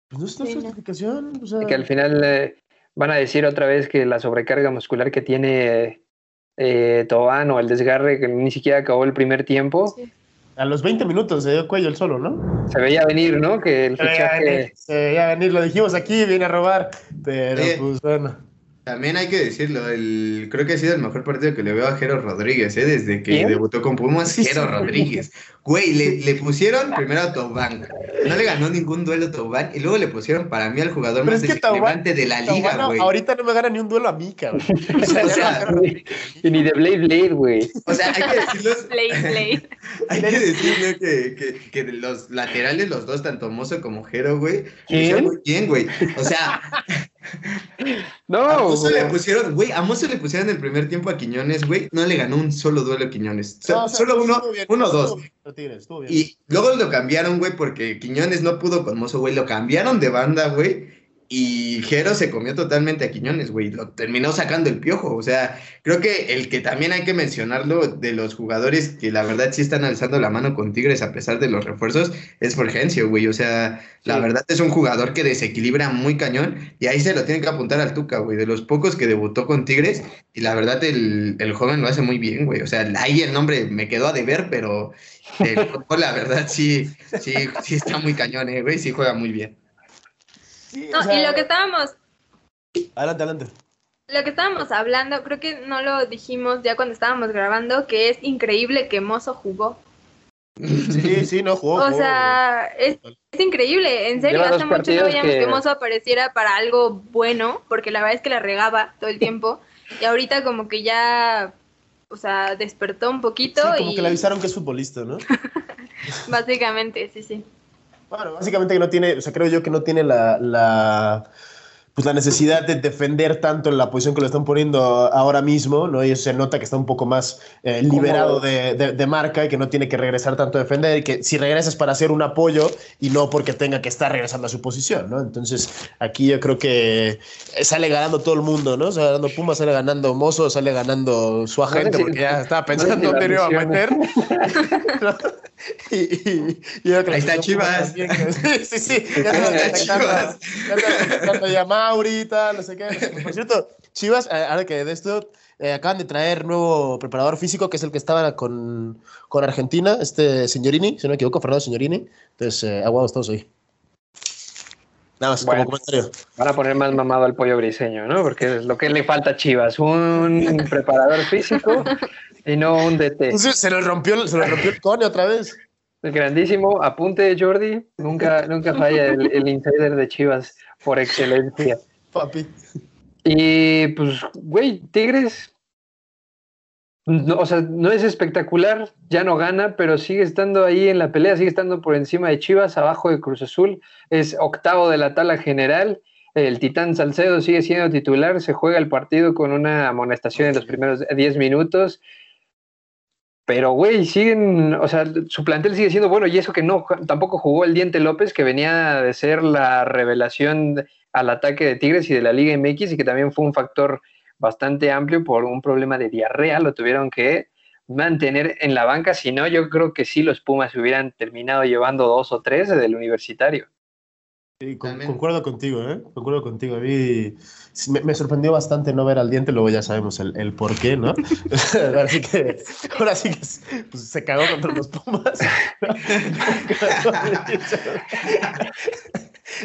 Pues no es una justificación. O sea... Que al final eh, van a decir otra vez que la sobrecarga muscular que tiene eh, Tobán o el desgarre que ni siquiera acabó el primer tiempo. A los 20 minutos se dio cuello el solo, ¿no? Se veía venir, ¿no? Que el se fichaje. se veía venir, lo dijimos aquí, viene a robar. Pero pues bueno. También hay que decirlo, el, creo que ha sido el mejor partido que le veo a Jero Rodríguez, ¿eh? desde que debutó con Pumas, Jero Rodríguez. Güey, le, le, pusieron primero a Tobán, no le ganó ningún duelo a Tobán, y luego le pusieron para mí al jugador más desequilibrante de la liga, güey. ahorita no me gana ni un duelo a mí, cabrón. o sea, y ni de Blade Blade, güey. O sea, hay que decirlo. Blade Blade. hay que decirlo que, que, que, los laterales, los dos, tanto Mozo como Jero, güey, muy bien, güey. O sea... No, a Mozo le pusieron, güey, a Mozo le pusieron el primer tiempo a Quiñones, güey, no le ganó un solo duelo a Quiñones. solo uno, uno, dos. Y luego lo cambiaron, güey, porque Quiñones no pudo con Mozo, güey, lo cambiaron de banda, güey. Y Jero se comió totalmente a Quiñones, güey. Lo terminó sacando el piojo. O sea, creo que el que también hay que mencionarlo de los jugadores que la verdad sí están alzando la mano con Tigres a pesar de los refuerzos es Fulgencio, güey. O sea, la verdad es un jugador que desequilibra muy cañón y ahí se lo tienen que apuntar al Tuca, güey. De los pocos que debutó con Tigres y la verdad el, el joven lo hace muy bien, güey. O sea, ahí el nombre me quedó a deber, pero el la verdad sí, sí, sí está muy cañón, eh, güey. Sí juega muy bien no, y lo que estábamos. Adelante, adelante. Lo que estábamos hablando, creo que no lo dijimos ya cuando estábamos grabando, que es increíble que Mozo jugó. Sí, sí, no jugó. O sea, es, increíble, en serio, hace mucho no veíamos que... Mozo apareciera para algo bueno, porque la verdad es que la regaba todo el tiempo, y ahorita como que ya, o sea, despertó un poquito. Sí, como que le avisaron que es futbolista, ¿no? Básicamente, sí, sí. Bueno, básicamente que no tiene, o sea, creo yo que no tiene la, la pues la necesidad de defender tanto en la posición que lo están poniendo ahora mismo, ¿no? Y eso se nota que está un poco más eh, liberado de, de, marca y que no tiene que regresar tanto a defender y que si regresa es para hacer un apoyo y no porque tenga que estar regresando a su posición, ¿no? Entonces aquí yo creo que sale ganando todo el mundo, ¿no? Sale ganando Puma, sale ganando Mozo, sale ganando su agente porque ya estaba pensando iba a meter. y, y, y Ahí está Chivas. sí, sí, ya está Chivas. Ya ahorita, no sé qué. Por cierto, Chivas, eh, ahora que de esto, eh, acaban de traer nuevo preparador físico, que es el que estaba con, con Argentina, este Signorini, si no me equivoco, Fernando Signorini. Entonces, eh, aguados todos hoy. Nada más, como comentario. Van a poner más mamado al pollo briseño, ¿no? Porque es lo que le falta a Chivas, un preparador físico y no un DT. se lo rompió, se lo rompió el cone otra vez. El grandísimo apunte de Jordi, nunca, nunca falla el, el insider de Chivas por excelencia. Papi. Y pues, güey, Tigres, no, o sea, no es espectacular, ya no gana, pero sigue estando ahí en la pelea, sigue estando por encima de Chivas, abajo de Cruz Azul, es octavo de la tabla general. El Titán Salcedo sigue siendo titular, se juega el partido con una amonestación en los primeros 10 minutos. Pero, güey, siguen, o sea, su plantel sigue siendo bueno y eso que no, tampoco jugó el Diente López, que venía de ser la revelación al ataque de Tigres y de la Liga MX y que también fue un factor bastante amplio por un problema de diarrea, lo tuvieron que mantener en la banca, si no, yo creo que sí los Pumas hubieran terminado llevando dos o tres del universitario. Sí, concuerdo contigo, ¿eh? Concuerdo contigo. A mí me, sorprendió bastante no ver al diente, luego ya sabemos el, el por qué, ¿no? ahora sí que, ahora sí que pues, se cagó contra los Pumas.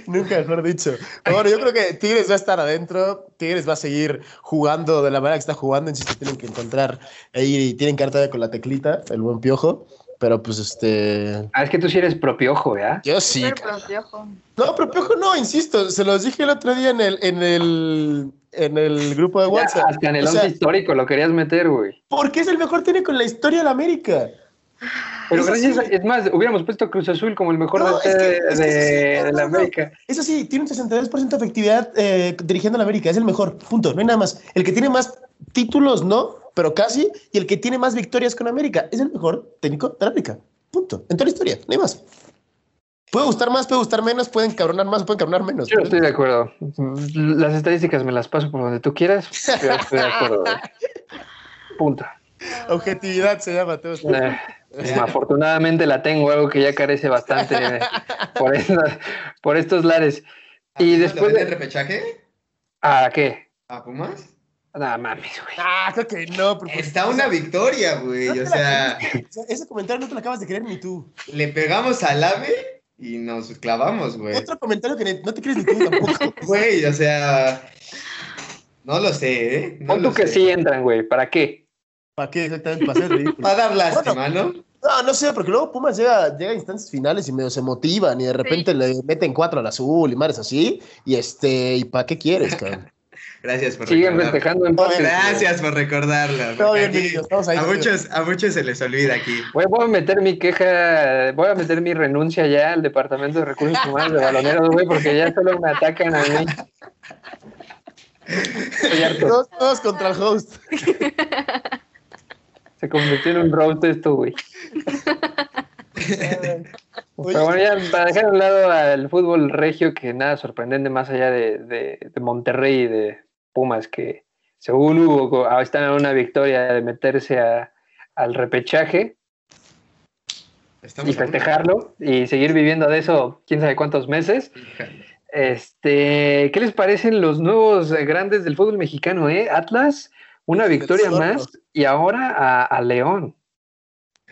Nunca mejor dicho. bueno, yo creo que Tigres va a estar adentro. Tigres va a seguir jugando de la manera que está jugando. Insisto, tienen que encontrar ahí, y tienen que dar con la teclita, el buen piojo. Pero pues este. Ah, es que tú sí eres propiojo, ¿ya? Yo sí. Propiojo. No, propiojo no, insisto. Se los dije el otro día en el, en el, en el grupo de WhatsApp. hasta en el once histórico lo querías meter, güey. Porque es el mejor técnico en la historia de la América. Pero gracias, es más, hubiéramos puesto Cruz Azul como el mejor de, la América. Eso sí, tiene un 62% de efectividad eh, dirigiendo a la América, es el mejor, punto, no hay nada más. El que tiene más títulos, no, pero casi, y el que tiene más victorias con América es el mejor técnico de América. Punto. En toda la historia, no hay más. Puede gustar más, puede gustar menos, pueden cabronar más, pueden cabronar menos. Yo estoy de acuerdo. Las estadísticas me las paso por donde tú quieras, pero estoy de acuerdo. Punto. Objetividad se llama. Eh, afortunadamente la tengo, algo que ya carece bastante por, por estos lares. Y después de repechaje? ¿A qué? ¿A Pumas? Nada mames, güey. Ah, creo que no. Pues, Está una victoria, güey. o, sea... Ese comentario no te lo acabas de creer ni tú. Le pegamos al ave y nos clavamos, güey. Otro comentario que no te crees ni tú tampoco. Güey, o sea... No lo sé, ¿eh? No Pon tú que sí entran, güey. ¿Para qué? ¿Para qué exactamente? Para hacer ridículo. Para dar lástima, ¿no? No, no sé, porque luego Pumas llega, llega a instancias finales y medio se motivan y de repente le meten cuatro al azul y mares así. Y este, ¿y para qué quieres, cabrón? Gracias por Siguen recordarlo. festejando empates. güey. Gracias por recordarlo. Todo bien, Aquí niños, estamos ahí. a, muchos, a muchos se les olvida aquí. Voy a meter mi queja, voy a meter mi renuncia ya al Departamento de Recursos Humanos de Baloneros, güey, porque ya solo me atacan a mí. Todos, todos contra el host. Se convirtió en un roast esto, güey. Pero bueno, ya para dejar a un lado al fútbol regio, que nada sorprendente más allá de, de- de Monterrey y de Pumas, que según Hugo están en una victoria de meterse a- al repechaje Estamos y festejarlo y seguir viviendo de eso quién sabe cuántos meses. Este, ¿qué les parecen los nuevos grandes del fútbol mexicano, eh? Atlas, una victoria más y ahora a, a León.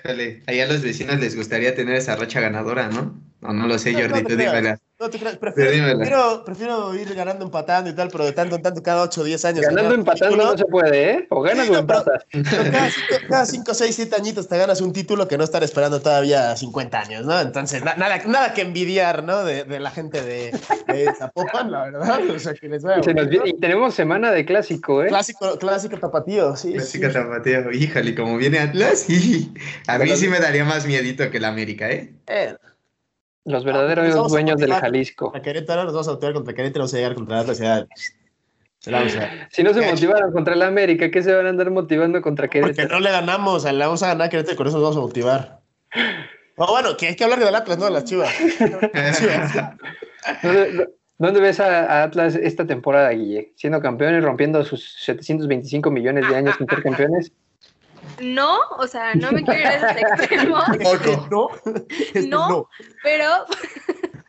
Allá a los vecinos les gustaría tener esa racha ganadora, ¿no? No, no lo sé, No, no Jordi, te tú creas. dímela. No te creas, Pero prefiero, dímela. prefiero, prefiero ir ganando, empatando y tal, pero de tanto en tanto, cada 8 o 10 años. Ganando, empatando título. no se puede, ¿eh? O ganas o No, pero- empatas. Pero cada 5, cada cinco, 6, 7 añitos te ganas un título que no estar esperando todavía 50 años, ¿no? Entonces, na- nada, nada que envidiar, ¿no? De, de la gente de, de Zapopan, la verdad. O sea, que les vaya Y, se nos bonito. viene- y tenemos semana de clásico, ¿eh? Clásico, clásico tapatío, sí. Clásica sí. tapateo. Híjole, como viene Atlas, y a mí sí me daría más miedito que la América, ¿eh? Eh, Los verdaderos Nos vamos a dueños del. Jalisco. a Querétaro nos vamos a actuar contra Querétaro, vamos a llegar contra la a- Si no se motivaron contra el América, ¿qué se van a andar motivando contra Porque Querétaro? no le ganamos, le vamos a ganar a Querétaro con eso nos vamos a motivar. O bueno, que hay que hablar del Atlas, no de las chivas. ¿Dónde, dónde ves a, a Atlas esta temporada, Guille? ¿Siendo campeones, rompiendo sus 725 millones de años sin ser campeones? No, o sea, no me quiero ir a esos extremos, Poco. No, Este, No. pero,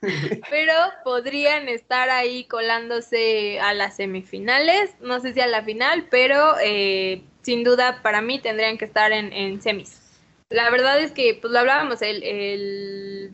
pero podrían estar ahí colándose a las semifinales, no sé si a la final, pero eh, sin duda para mí tendrían que estar en, en semis. La verdad es que, pues lo hablábamos el, el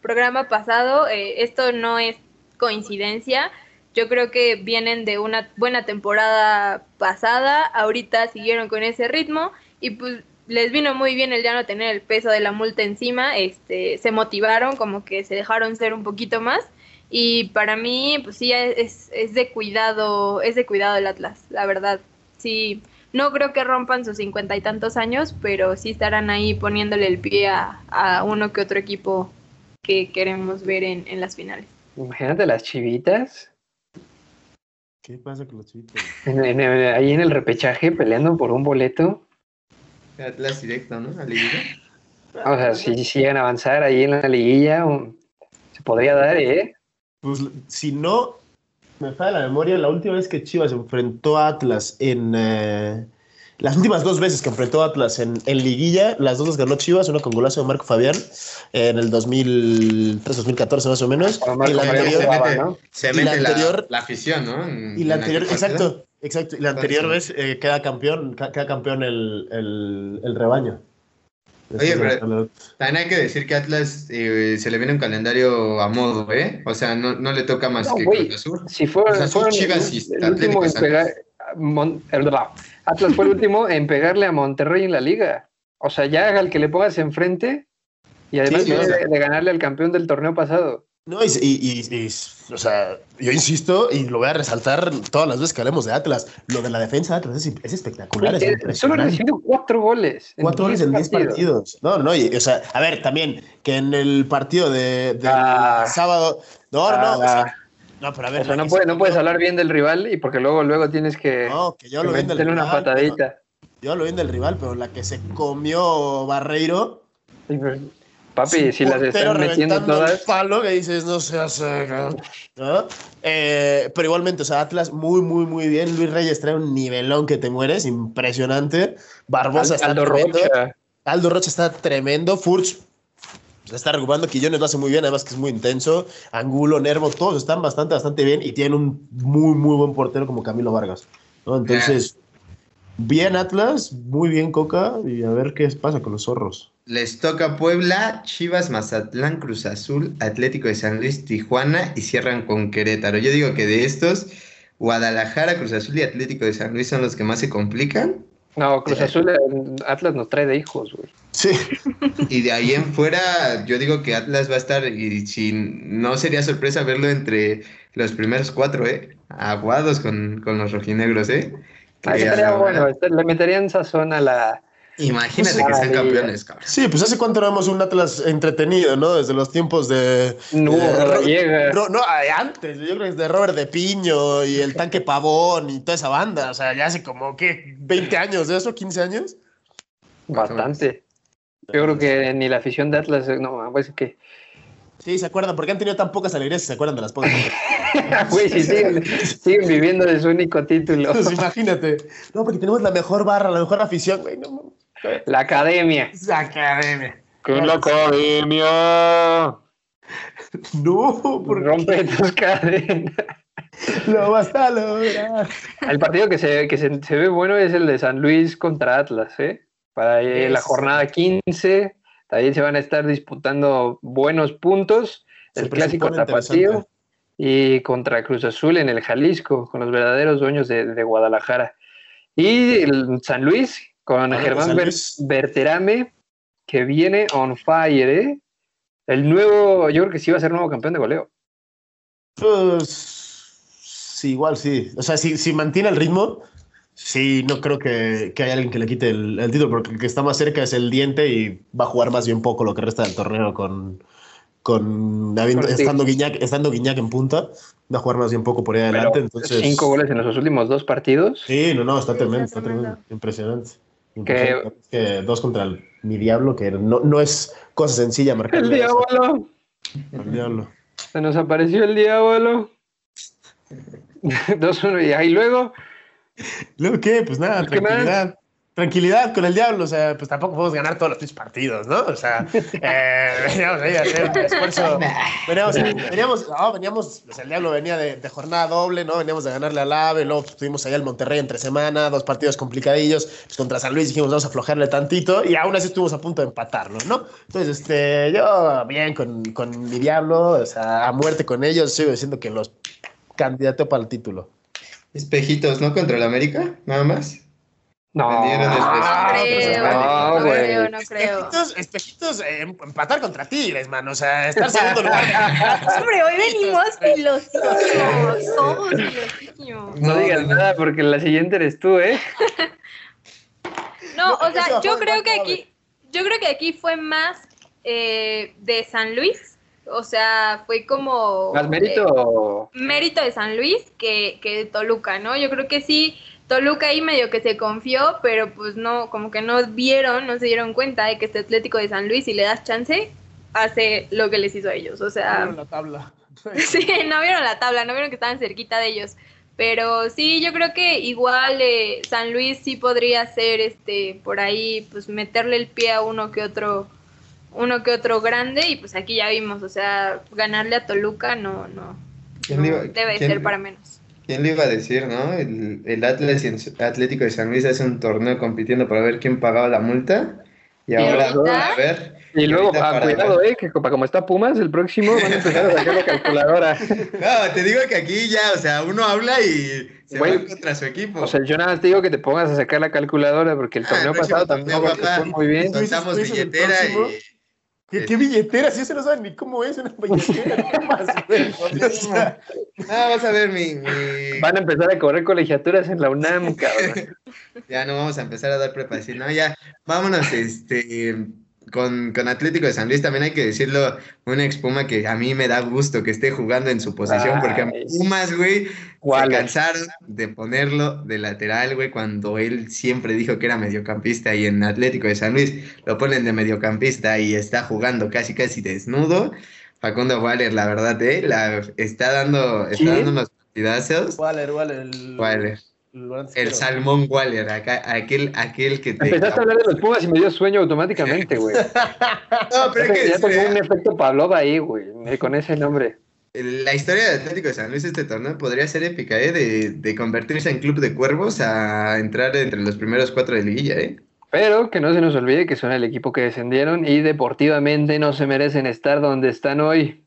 programa pasado, eh, esto no es coincidencia. Yo creo que vienen de una buena temporada pasada, ahorita siguieron con ese ritmo y pues les vino muy bien el ya no tener el peso de la multa encima, este, se motivaron, como que se dejaron ser un poquito más y para mí pues sí es, es de cuidado, es de cuidado el Atlas, la verdad. Sí, no creo que rompan sus cincuenta y tantos años, pero sí estarán ahí poniéndole el pie a, a uno que otro equipo que queremos ver en, en las finales. Imagínate las chivitas ¿Qué pasa con los chivitos? en- en- ahí en el repechaje peleando por un boleto. Atlas directo, ¿no? A liguilla. O sea, si si llegan a avanzar ahí en la liguilla, se podría dar, ¿eh? Pues si no me falla la memoria, la última vez que Chivas enfrentó a Atlas en. eh, las últimas dos veces que enfrentó Atlas en, en Liguilla, las dos las ganó Chivas, una con golazo de Marco Fabián en el 2003-2014 más o menos. Marco y la anterior, jugaba, mete- ¿no? Se Y mete la la, anterior- la afición, ¿no? En- y la anterior, exacto, exacto. Y la anterior vez eh, queda campeón, ca- queda campeón el, el, el rebaño. Oye, Después de pero- También hay que decir que Atlas eh, se le viene un calendario a modo, ¿eh? O sea, no, no le toca más No, que güey. Cruz Azul. Si fue, Cruz Azul, fueron Chivas el, y el Atlético último en San pegar, Mon- el- bla, Atlas fue el último en pegarle a Monterrey en la liga. O sea, ya al que le pongas enfrente y además Sí, viene de, de ganarle al campeón del torneo pasado. No, y, y- y- o sea, yo insisto y lo voy a resaltar todas las veces que hablemos de Atlas. Lo de la defensa de Atlas es, es espectacular. es eh, Solo recibió cuatro goles. Cuatro goles en 10 partidos. No, no, y, o sea, a ver, también que en el partido de, del Ah. sábado. No, no, no. o sea, Ah, no, pero a ver. o sea, la no, puede- no puedes hablar bien del rival y porque luego, luego tienes que, No, que yo que lo bien del meterle una rival, patadita. pero- Yo hablo bien del rival, pero la que se comió Barreiro. Sí, pero, Papi, si las están metiendo el todas. palo que dices, no seas. eh, cabrón", ¿no? Eh, pero igualmente, o sea, Atlas muy, muy, muy bien. Luis Reyes trae un nivelón que te mueres, impresionante. Barbosa está Aldo tremendo. Rocha. Aldo Rocha está tremendo. Furch está recuperando. Quillones lo hace muy bien, además que es muy intenso. Angulo, Nervo, todos están bastante, bastante bien y tienen un muy, muy buen portero como Camilo Vargas. Entonces, bien Atlas, muy bien Coca y a ver qué pasa con los zorros. Les toca Puebla, Chivas, Mazatlán, Cruz Azul, Atlético de San Luis, Tijuana y cierran con Querétaro. Yo digo que de estos Guadalajara, Cruz Azul y Atlético de San Luis son los que más se complican. No, Cruz Azul, eh, Atlas nos trae de hijos, güey. Sí. Y de ahí en fuera, yo digo que Atlas va a estar, y si no sería sorpresa verlo entre los primeros cuatro, ¿eh? Aguados con, con los rojinegros, ¿eh? Ahí estaría bueno, este, le meterían sazón a la, Imagínate que sean campeones, cabrón. Sí, pues hace cuánto éramos un Atlas entretenido, ¿no? Desde los tiempos de. No, de, no, no, antes, yo creo que es de Robert de Piño y el tanque Pavón y toda esa banda. O sea, ya hace como, ¿qué? ¿20 años de eso? ¿15 años? Bastante. Yo creo que ni la afición de Atlas, no, pues que. Sí, se acuerdan, porque han tenido tan pocas alegrías y se acuerdan de las pocas. Güey, sí, siguen, siguen, viviendo de su único título. Pues imagínate. No, porque tenemos la mejor barra, la mejor afición, güey. No, la academia. La academia. Con la academia. No, porque... Rompe tus cadenas. Lo vas a lograr. El partido que, se, que se, ve bueno es el de San Luis contra Atlas, ¿eh? Para la jornada 15. También se van a estar disputando buenos puntos. El clásico tapatío y contra Cruz Azul en el Jalisco, con los verdaderos dueños de, de Guadalajara. Y el San Luis, con Germán Berterame, que viene on fire, ¿eh? El nuevo, yo creo que sí va a ser nuevo campeón de goleo. Pues sí, igual sí. O sea, si, si mantiene el ritmo, sí, no creo que, que haya alguien que le quite el, título, porque el que está más cerca es el diente y va a jugar más bien poco lo que resta del torneo con, con, estando, Guiñac, estando Guiñac en punta, va a jugar más bien poco por ahí adelante. entonces... Cinco goles en los últimos dos partidos. Sí, no, no, está tremendo, está tremendo, impresionante. Que, dos contra el, mi diablo, que no, no es cosa sencilla marcar. El diablo. El diablo. Se nos apareció el diablo. dos, uno, y ahí luego. ¿Luego qué? Pues nada, tranquilidad tranquilidad con el diablo, o sea, pues tampoco podemos ganar todos los partidos, ¿no? O sea, eh, veníamos ahí a hacer un esfuerzo. Veníamos, veníamos, no, veníamos, pues el diablo venía de, de, jornada doble, ¿no? Veníamos de ganarle al AVE, luego estuvimos allá en Monterrey entre semana, dos partidos complicadillos, pues contra San Luis dijimos vamos a aflojarle tantito y aún así estuvimos a punto de empatarlo, ¿no? Entonces, este, yo bien con, con mi diablo, o sea, a muerte con ellos, sigo diciendo que los candidatos para el título. Espejitos, ¿no? Contra el América, nada más. No, no creo, no, creo, no creo. Espejitos, espejitos eh, empatar contra Tigres, man. O sea, estar segundo lugar. Hombre, hoy venimos filosísimos, todos filosísimos. No digas nada porque la siguiente eres tú, ¿eh? No, o sea, yo creo que aquí, yo creo que aquí fue más eh, de San Luis. O sea, fue como... Más mérito... Eh, mérito de San Luis que, que de Toluca, ¿no? Yo creo que sí Toluca ahí medio que se confió, pero pues no, como que no vieron, no se dieron cuenta de que este Atlético de San Luis, si le das chance, hace lo que les hizo a ellos. O sea. No vieron la tabla. sí, no vieron la tabla, no vieron que estaban cerquita de ellos. Pero sí, yo creo que igual eh, San Luis sí podría ser este por ahí, pues meterle el pie a uno que otro, uno que otro grande, y pues aquí ya vimos, o sea, ganarle a Toluca no, no, debe ser para menos. ¿Quién le iba a decir, no? El, el Atlas y el Atlético de San Luis hace un torneo compitiendo para ver quién pagaba la multa. Y ahora, a ver. Y luego, ah, cuidado, eh, que como está Pumas, el próximo van a empezar a sacar la calculadora. No, te digo que aquí ya, o sea, uno habla y se va contra su equipo. O sea, yo nada más te digo que te pongas a sacar la calculadora porque el ah, torneo pasado también fue muy bien. Soltamos billetera y ¿Qué, billetera? Si eso no saben ni cómo es una billetera. ¿Qué más, ah, vas a ver mi, Van a empezar a cobrar colegiaturas en la UNAM, cabrón. ya no vamos a empezar a dar prepa. no, ya, vámonos, este con, con, Atlético de San Luis también hay que decirlo, un expuma que a mí me da gusto que esté jugando en su posición, porque a Pumas, güey, se cansaron de ponerlo de lateral, güey, cuando él siempre dijo que era mediocampista y en Atlético de San Luis lo ponen de mediocampista y está jugando casi casi desnudo. Facundo Waller, la verdad, eh, la, está dando, está dando unos partidazos. Waller, Waller. Waller. El Salmón Waller, aquel, aquel que te. Empezaste a hablar de los Pumas y me dio sueño automáticamente, güey. no, pero es que. Ya tengo un efecto Pavlova ahí, güey, con ese nombre. La historia de Atlético de San Luis este torneo podría ser épica, ¿eh? De, de convertirse en club de cuervos a entrar entre los primeros cuatro de liguilla, ¿eh? Pero que no se nos olvide que son el equipo que descendieron y deportivamente no se merecen estar donde están hoy.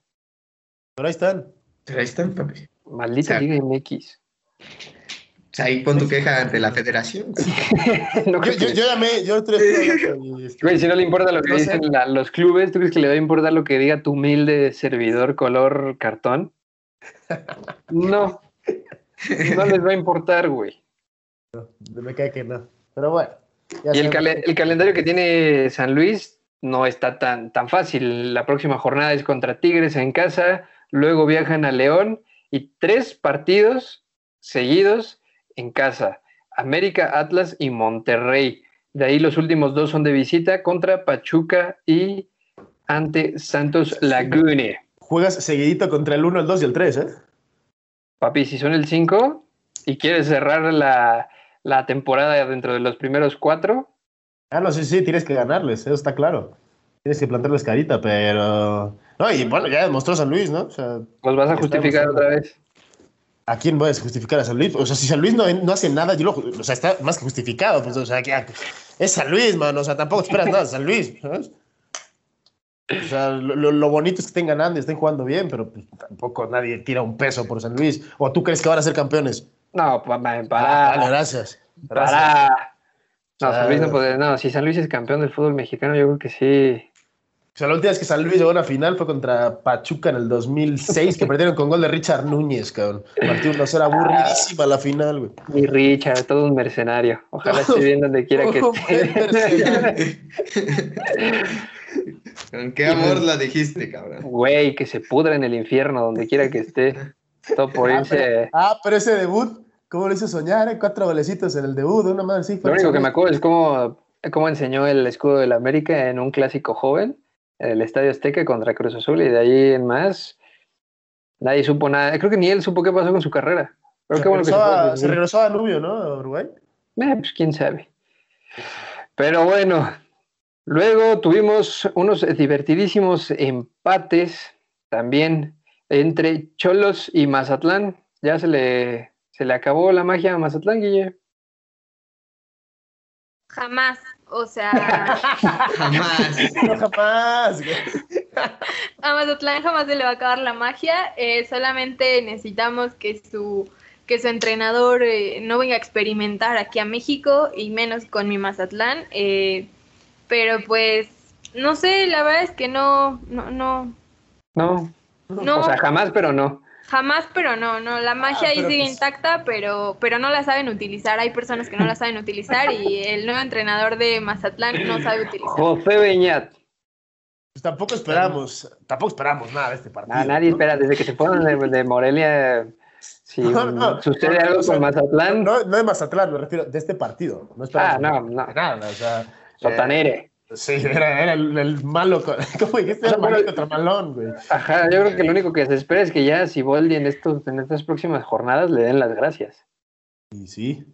Pero ahí están. Pero ahí están, papi. Maldita Liga MX. Ahí pon tu queja ante la federación. yo, yo, yo, llamé, yo Güey, si no le importa lo que dicen los clubes, ¿tú crees que le va a importar lo que diga tu humilde servidor color cartón? No. No les va a importar, güey. No, me cae que no. Pero bueno. Y el, el, calendario que tiene San Luis no está tan, tan fácil. La próxima jornada es contra Tigres en casa, luego viajan a León y tres partidos seguidos en casa. América, Atlas y Monterrey. De ahí los últimos dos son de visita contra Pachuca y ante Santos Lagune. Juegas seguidito contra el 1, el 2 y el 3, ¿eh? Papi, si son el 5 y quieres cerrar la, la temporada dentro de los primeros cuatro. Ah, no, sí, sí, tienes que ganarles, eso está claro. Tienes que plantarles carita, pero. No, y bueno, ya demostró San Luis, ¿no? O sea, pues vas a justificar otra vez. ¿A quién vas a justificar a San Luis? O sea, si San Luis no, no hace nada, yo lo, o sea, está más que justificado. Pues, o sea, que es San Luis, mano. O sea, tampoco esperas nada de San Luis, ¿sabes? O sea, lo, lo, bonito es que estén ganando y estén jugando bien, pero pues, tampoco nadie tira un peso por San Luis. ¿O tú crees que van a ser campeones? No, para. Ah, gracias. Para. No, San Luis no puede. No, si San Luis es campeón del fútbol mexicano, yo creo que sí. O sea, la última vez que San Luis llegó a una final fue contra Pachuca en el 2006, que perdieron con gol de Richard Núñez, cabrón. Partido no era aburridísima la final, güey. Y Richard, todo un mercenario. Ojalá esté bien donde quiera que esté. ¿Con qué amor la dijiste, cabrón? Güey, que se pudra en el infierno donde quiera que esté. Todo por ah, irse. Pero, ah, pero ese debut ¿Cómo lo hizo soñar? Eh? Cuatro golecitos en el debut, una madre así. Lo único que me acuerdo es cómo, cómo enseñó el escudo del América en un clásico joven, en el Estadio Azteca contra Cruz Azul, y de ahí en más nadie supo nada. Creo que ni él supo qué pasó con su carrera. Pero se, regresó, a, se regresó a Nubio, ¿no? A Uruguay. Eh, pues quién sabe. Pero bueno, luego tuvimos unos divertidísimos empates también entre Cholos y Mazatlán. Ya se le ¿Se le acabó la magia a Mazatlán, Guille? Jamás, o sea. jamás. No, jamás. a Mazatlán jamás se le va a acabar la magia. Eh, solamente necesitamos que su, que su entrenador eh, no venga a experimentar aquí a México y menos con mi Mazatlán. Eh, pero pues, no sé, la verdad es que no, no, no. No. no. O sea, jamás, pero no. Jamás, pero no, no, la magia ah, ahí sigue pues intacta, pero, pero no la saben utilizar. Hay personas que no la saben utilizar y el nuevo entrenador de Mazatlán no sabe utilizar. José Beñat. Pues tampoco esperamos, tampoco esperamos nada de este partido. nadie espera, desde que se fueron de, Morelia, si sucede algo con Mazatlán. No, no de Mazatlán, me refiero de este partido. No ah, no, no. Nada, o sea. Sotanere. Sí, era, era el, malo, ¿cómo dijiste? Era malo contra malón, güey. Ajá, yo creo que lo único que se espera es que ya si Boldi en, estos, en estas próximas jornadas le den las gracias. Y sí,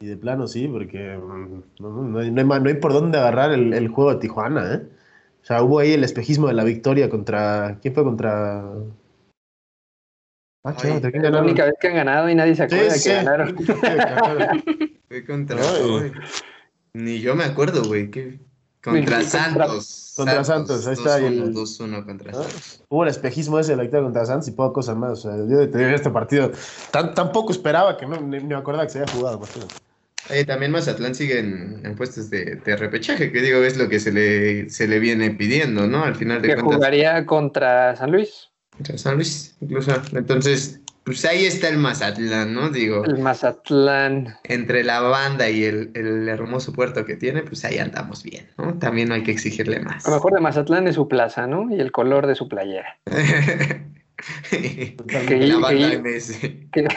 y de plano sí, porque mm, no, hay, no, hay, por dónde agarrar el, el, juego de Tijuana, ¿eh? O sea, hubo ahí el espejismo de la victoria contra... ¿Quién fue contra...? Ah. La única vez que han ganado y nadie se acuerda sí, que ganaron. fue contra... Ni yo me acuerdo, güey. ¿Qué, contra Santos. Contra Santos, ahí está. 2-1 contra ¿Ah? Santos. Hubo el espejismo ese de la victoria contra Santos y poca cosa más. O sea, yo de este partido tampoco esperaba que no, ni, me acordaba que se había jugado. también Mazatlán sigue en, en puestos de, de, repechaje, que digo, es lo que se le, se le viene pidiendo, ¿no? Al final de que jugaría contra San Luis. Contra San Luis, incluso. Entonces, pues ahí está el Mazatlán, ¿no? Digo. El Mazatlán. Entre la banda y el, el, hermoso puerto que tiene, pues ahí andamos bien, ¿no? También no hay que exigirle más. Lo mejor de Mazatlán es su plaza, ¿no? Y el color de su playera. que, la banda MS. Que,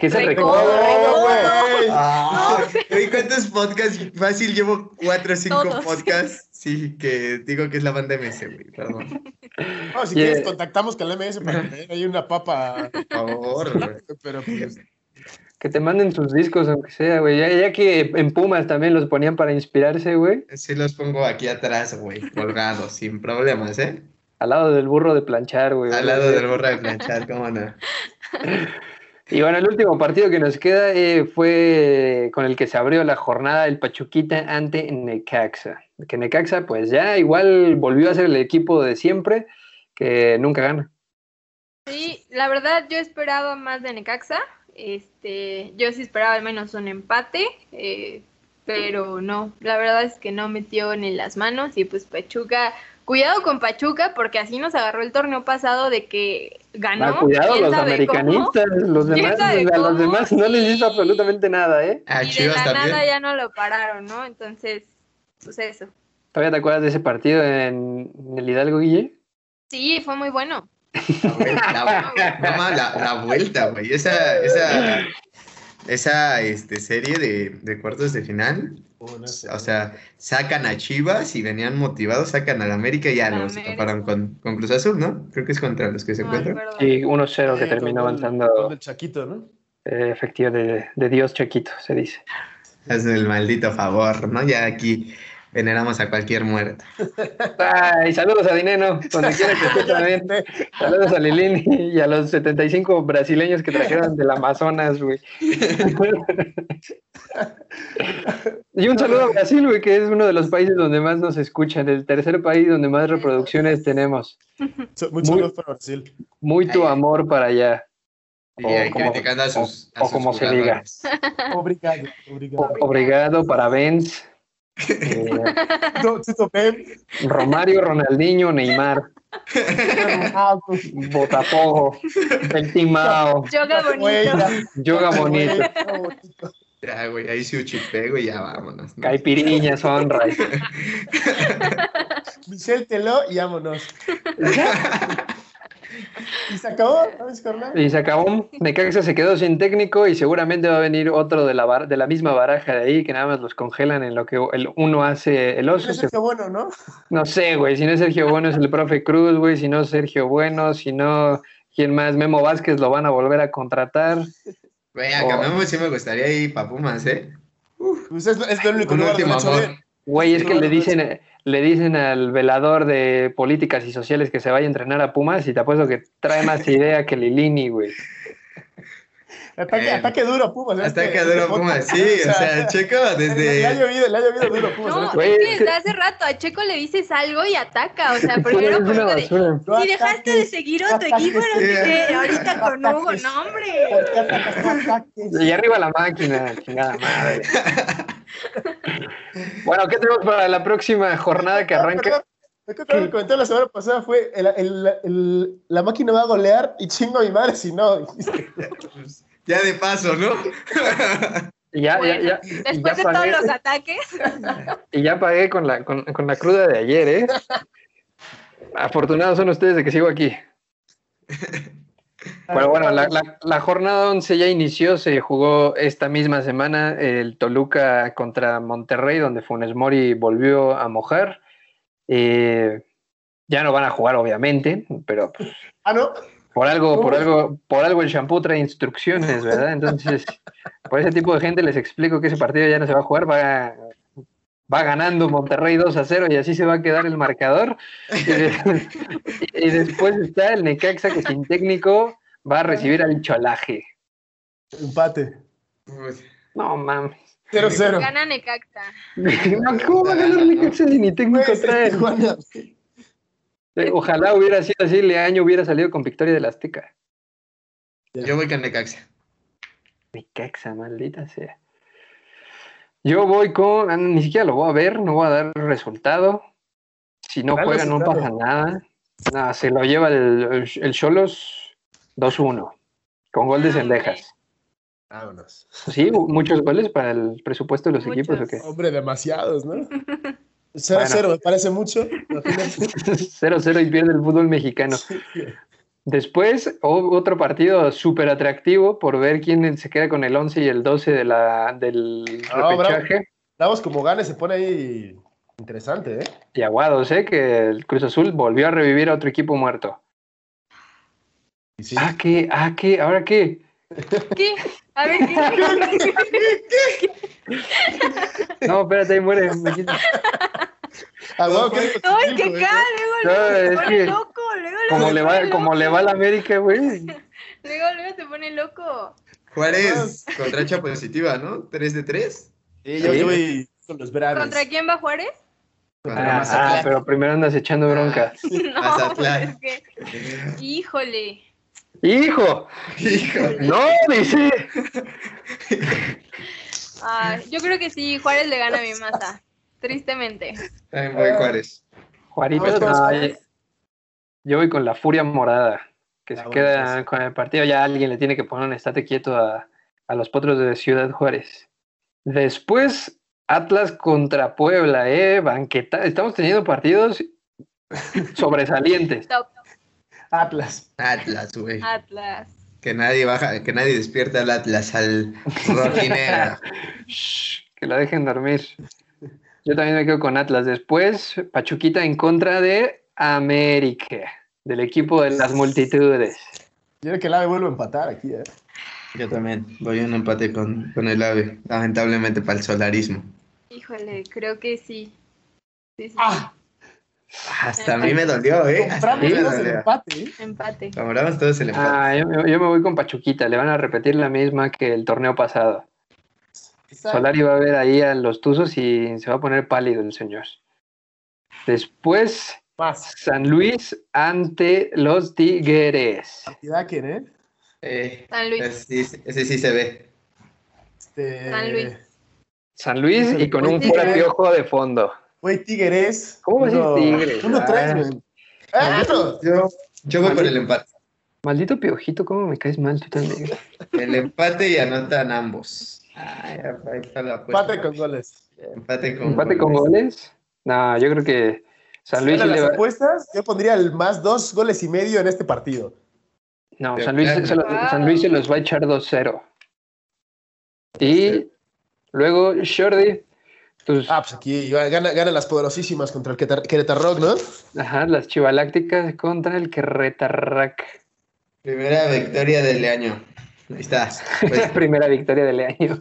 que se recuerda. Ah, ¿Cuántos podcasts? Fácil, llevo cuatro o cinco podcasts. Sí, que digo que es la banda MS, güey, perdón. No, si quieres, contactamos con la MS para tener ahí una papa. Por favor, güey. Pero pues. Que te manden tus discos, aunque sea, güey. Ya, que en Pumas también los ponían para inspirarse, güey. Sí, los pongo aquí atrás, güey, colgados, sin problemas, ¿eh? Al lado del burro de planchar, güey. Al lado del burro de planchar, cómo no. Y bueno, el último partido que nos queda eh, fue con el que se abrió la jornada el Pachuquita ante Necaxa. Que Necaxa, pues ya igual volvió a ser el equipo de siempre, que nunca gana. Sí, la verdad yo esperaba más de Necaxa. Este, yo sí esperaba al menos un empate, eh, pero no, la verdad es que no metió ni las manos y pues Pachuca, cuidado con Pachuca porque así nos agarró el torneo pasado de que ganó. Ah, cuidado los americanistas, los demás, a los demás no les hizo absolutamente nada, ¿eh? y de la nada ya no lo pararon, ¿no? Entonces, pues. ¿Todavía te acuerdas de ese partido en, el Hidalgo, Guille? Sí, fue muy bueno. La, vuelta, güey. Esa, esa, esa este, serie de, de cuartos de final. O sea, sacan a Chivas y venían motivados, sacan al América y ya los taparon con, con, Cruz Azul, ¿no? Creo que es contra los que se encuentran. Y 1-0 que terminó avanzando. El Chaquito, ¿no? Eh, efectivo de, de Dios Chaquito, se dice. Es el maldito favor, ¿no? Ya aquí veneramos a cualquier muerto. Ay, saludos a Dineno, donde quiera que esté también. Saludos a Lilini y a los 75 brasileños que trajeron del Amazonas, güey. Y un saludo a Brasil, güey, que es uno de los países donde más nos escuchan, el tercer país donde más reproducciones tenemos. Muchos saludos para Brasil. Muy tu amor para allá. Y o como, a sus, o, como se diga. Obrigado, obrigado. Obrigado, parabéns. Romario, Ronaldinho, Neymar. Botafogo, el Timao. Yoga bonito. Yoga bonito. Ya, güey, ahí sí uchipé, güey, ya vámonos. ¿no? Caipiriña, Sunrise. Michelle Teló y vámonos. ¿Y se acabó? Y se acabó. Necaxa se quedó sin técnico y seguramente va a venir otro de la, de la misma baraja de ahí que nada más los congelan en lo que el uno hace el oso. No es Sergio Bueno, ¿no? No sé, güey. Si no es Sergio Bueno es el profe Cruz, güey. Si no es Sergio Bueno, si no, ¿quién más? Memo Vázquez lo van a volver a contratar. Güey, a Memo sí me gustaría ir para Pumas, ¿eh? pues es, es el único lugar Güey, es que le dicen, le dicen al velador de políticas y sociales que se vaya a entrenar a Pumas y te apuesto que trae más idea que Lilini, güey. Ataque, ataque, duro Pumas. Este, ataque duro Pumas, sí. O sea, Checo desde. Le ha llovido, le ha llovido duro Pumas. No, güey, es que desde hace rato a Checo le dices algo y ataca. O sea, primero por de. Si dejaste de seguir a tu equipo, no Ahorita con Hugo, no, hombre. Y arriba la máquina, chingada madre. bueno, ¿qué tenemos para la próxima jornada que arranca? Lo que te comenté la semana pasada fue el, el, el, la máquina va a golear y chingo a mi madre si no. ya de paso, ¿no? ya, ya, ya, después de todos los ataques. Y ya pagué con la, con, con la cruda de ayer, ¿eh? Afortunados son ustedes de que sigo aquí. Pero bueno, la, la, jornada 11 ya inició, se jugó esta misma semana el Toluca contra Monterrey, donde Funes Mori volvió a mojar. Eh, ya no van a jugar, obviamente, pero pues, ¿Ah, no? Por algo, por algo, por algo el shampoo trae instrucciones, ¿verdad? Entonces, por ese tipo de gente les explico que ese partido ya no se va a jugar, va, va ganando Monterrey 2 a 0 y así se va a quedar el marcador. y, después está el Necaxa que sin técnico va a recibir al cholaje. Empate. No mames. 0-0. Gana Necaxa. ¿Cómo va a ganar Necaxa si ni técnico trae? Ojalá hubiera sido así, Leaño hubiera salido con victoria del Azteca. Yo voy con Necaxa. Necaxa, maldita sea. Yo voy con, ah, ni siquiera lo voy a ver, no voy a dar resultado. Si no juegan, no pasa nada. Nada, se lo lleva el, el Cholos 2-1, con gol de Cendejas. Vámonos. Sí, muchos goles para el presupuesto de los equipos, ¿o qué? Hombre, demasiados, ¿no? 0-0, me parece mucho. 0-0 y pierde el fútbol mexicano. Después, otro partido súper atractivo por ver quién se queda con el 11 y el 12 de la, del repechaje. Vamos, como gane, se pone ahí interesante, ¿eh? Y aguados, ¿eh? Que el Cruz Azul volvió a revivir a otro equipo muerto. Sí. Ah, ¿qué? Ah, ¿qué? ¿Ahora qué? ¿Qué? A ver, ¿qué? No, espérate, ahí muere. Me Ah, Ay, qué cara, luego, no, pone loco, luego, como le va, como le va a la América, güey. luego, luego se pone loco. Juárez, contracha positiva, ¿no? ¿3 de 3? Sí, yo voy con los Bravos. ¿Contra quién va Juárez? Ah, ah, pero primero andas echando bronca. no, es que, híjole. Hijo. Hijo. No, dice. Ah, yo creo que sí, Juárez le gana a mi masa. Tristemente. También voy Juárez. Juarito, no, Juárez. yo voy con la furia morada, que Ah, se bueno, queda con el partido. Ya alguien le tiene que poner un estate quieto a, a los potros de Ciudad Juárez. Después, Atlas contra Puebla, ¿eh? Banqueta. Estamos teniendo partidos sobresalientes. Top Atlas. Atlas, güey. Atlas. Que nadie baja, que nadie despierta al Atlas, al rojinegro. Que lo dejen dormir. Yo también me quedo con Atlas. Después, Pachuquita en contra de América, del equipo de las multitudes. Yo creo que el AVE vuelve a empatar aquí, ¿eh? Yo también voy a un empate con, con el AVE, lamentablemente para el solarismo. Híjole, creo que sí. Sí, sí, Ah, Hasta a mí me dolió, ¿eh? Hasta a mí compramos me todos el dolió. empate, ¿eh? Empate. Compramos todos el empate. Ah, yo, me- yo me voy con Pachuquita. Le van a repetir la misma que el torneo pasado. Solari va a ver ahí a los Tuzos y se va a poner pálido el señor. Después, Más. San Luis ante los Tigres. Idaken, ¿eh? Eh, San Luis. ese, sí- ese sí se ve. Este... San Luis. San Luis y con un fuera piojo de fondo. Güey, Tigres. ¿Cómo va a ser uno- Tigres? Uno tres, Ah. güey. ¡Ah, no! Yo, yo voy por el empate. Maldito piojito, ¿cómo me caes mal tú también? El empate y anotan ambos. Ay, ahí está la apuesta. Empate con goles. Empate con ¿Empate con goles? No, yo creo que San Luis le las va... apuestas, yo pondría el más dos goles y medio en este partido. No, San Luis, se lo- San Luis se los va a echar 2-0. Y luego, Jordi, Ah, pues aquí gana, gana las poderosísimas contra el Querétar- Querétaro Rock, ¿no? ajá, las chivalácticas contra el Querétarrac. Primera victoria del año. Ahí está. Pues, Primera victoria del año.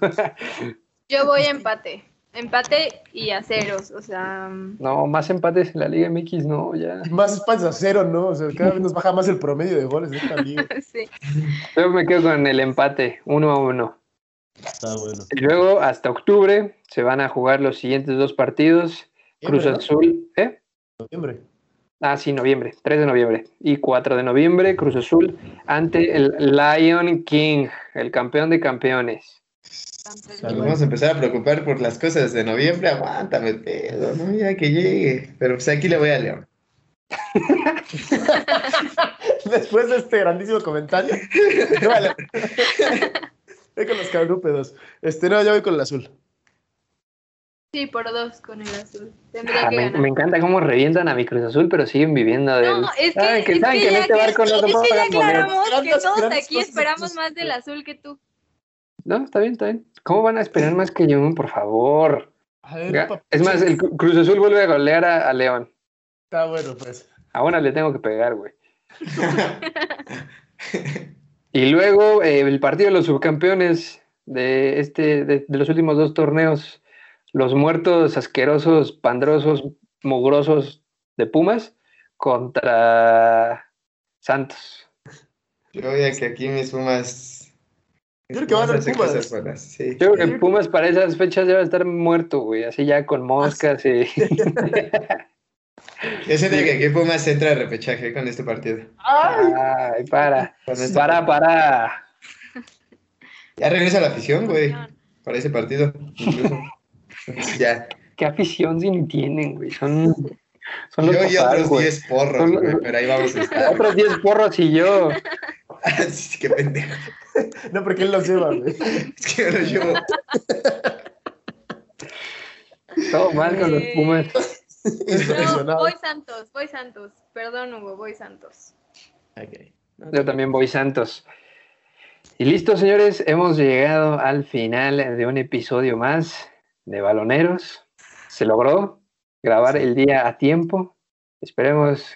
Yo voy a empate. Empate y a ceros. O sea, no, más empates en la Liga MX, no, ya. Más espacios a cero, ¿no? O sea, cada vez nos baja más el promedio de goles de esta liga. sí. Yo me quedo con el empate, uno a uno. Está bueno. Y luego, hasta octubre, se van a jugar los siguientes dos partidos. Cruz. Azul, ¿eh? Noviembre. Ah, sí, noviembre, 3 de noviembre. Y 4 de noviembre, Cruz Azul ante el Lion King, el campeón de campeones. vamos a empezar a preocupar por las cosas de noviembre. Aguántame, pedo, ¿no? Ya que llegue. Pero pues aquí le voy a León. Después de este grandísimo comentario. vale. Voy con los cabrúpedos. Este, no, yo voy con el azul. Sí, por dos con el azul. Tendría Ah, que me, ganar. me encanta cómo revientan a mi Cruz Azul, pero siguen viviendo de él. No, es que, Saben que, es saben que que en ya este barco no aclaramos que todos grandes aquí esperamos más del azul que tú. No, está bien, está bien. ¿Cómo van a esperar más que yo, por favor? Ver. Es más, el Cru- Cruz Azul vuelve a golear a, a León. Está bueno, pues. Ahora le tengo que pegar, güey. Y luego eh, el partido de los subcampeones de este de, de los últimos dos torneos, los muertos asquerosos, pandrosos, mugrosos de Pumas contra Santos. Yo voy a que aquí mis Pumas. Yo creo que van a ser Pumas. Sí. Yo creo que Pumas para esas fechas ya va a estar muerto, güey, así ya con moscas y Yo siento que aquí Pumas entra de repechaje con este partido. ¡Ay! Ay, para, este para, para. Ya regresa la afición, güey. Para ese partido. ya. Qué afición si ni tienen, güey. Son, son los Yo y otros güey. 10 porros, Son- güey. Pero ahí vamos a estar. Otros 10 porros y yo. qué pendejo. No, porque él los lleva, güey. Es que yo lo llevo. Todo mal con los Pumas. No, voy Santos, voy Santos. Perdón, Hugo, voy Santos. Yo también voy Santos. Y listo, señores, hemos llegado al final de un episodio más de Baloneros. Se logró grabar el día a tiempo. Esperemos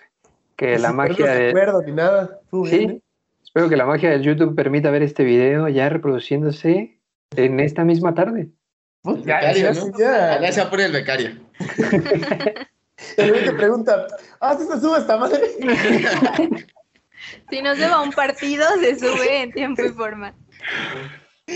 que la magia de... recuerdo ni nada. Sí, ¿eh? espero que la magia del YouTube permita ver este video ya reproduciéndose en esta misma tarde. Ya, Becario, ya, ¿no? ya. Se va a poner el becario. El güey te pregunta, ah, ¿sí se sube esta madre? Si nos lleva un partido, se sube en tiempo y forma.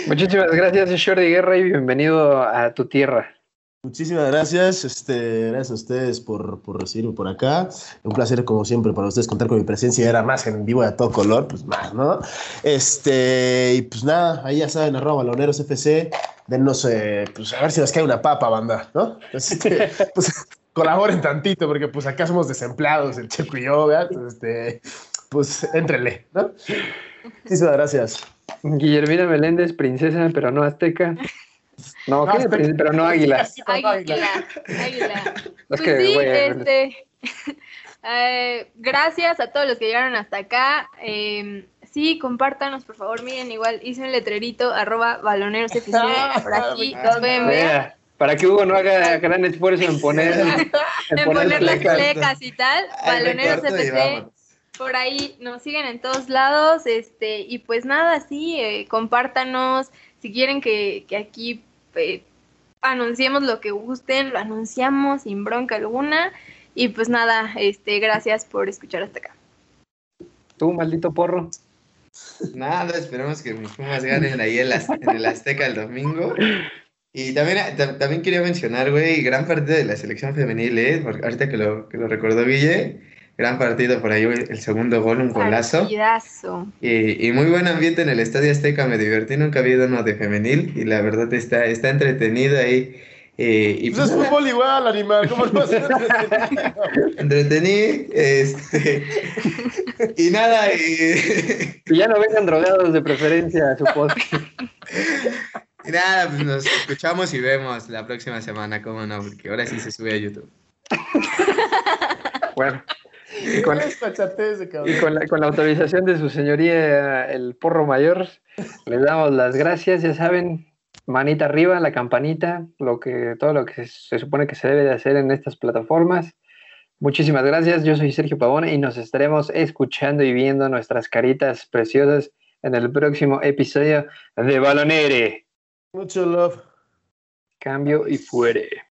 Muchísimas gracias, Jordi Guerra, y bienvenido a tu tierra. Muchísimas gracias, este, gracias a ustedes por, por recibirme por acá. Un placer, como siempre, para ustedes contar con mi presencia. Era más en vivo de a todo color, pues más, ¿no? Este, y pues nada, ahí ya saben, arroba baloneros FC. Denos, eh, pues a ver si nos cae una papa, banda, ¿no? Este, pues colaboren tantito, porque pues acá somos desempleados, el Checo y yo, ¿verdad? Este, pues éntrenle, ¿no? Muchísimas gracias. Guillermina Meléndez, princesa, pero no azteca. No, ¿qué? pero no águila. Águila, águila. Pues sí, este, eh, gracias a todos los que llegaron hasta acá. Eh, sí, compártanos, por favor. Miren, igual hice un letrerito, arroba baloneros por aquí, los pueden ver. Para que Hugo no haga gran esfuerzo en poner, en, poner, las flecas y tal, baloneros FC por ahí nos siguen en todos lados, este, y pues nada, sí, eh, compártanos, si quieren que, que aquí eh, anunciemos lo que gusten, lo anunciamos sin bronca alguna. Y pues nada, este, gracias por escuchar hasta acá. Tú, maldito porro. Nada, esperemos que mis Pumas ganen ahí en, el Azteca el domingo. Y también, también quería mencionar, güey, gran parte de la selección femenil, ¿eh? Porque ahorita que lo, que lo recordó Guille, Gran partido por ahí, el segundo gol, un golazo. Y, y, muy buen ambiente en el Estadio Azteca, me divertí, nunca había uno de femenil y la verdad está, está entretenido ahí. Eh, y pues, es fútbol igual, animal, ¿cómo no Entretení, este, y nada, y... y... ya no vengan drogados de preferencia a su podcast. y nada, pues nos escuchamos y vemos la próxima semana, cómo no, porque ahora sí se sube a YouTube. bueno. Y con, la, autorización de su señoría, el porro mayor, les damos las gracias, ya saben, manita arriba, la campanita, lo que, todo lo que se, supone que se debe de hacer en estas plataformas. Muchísimas gracias, yo soy Sergio Pavone y nos estaremos escuchando y viendo nuestras caritas preciosas en el próximo episodio de Balonere. Mucho love. Cambio y fuere.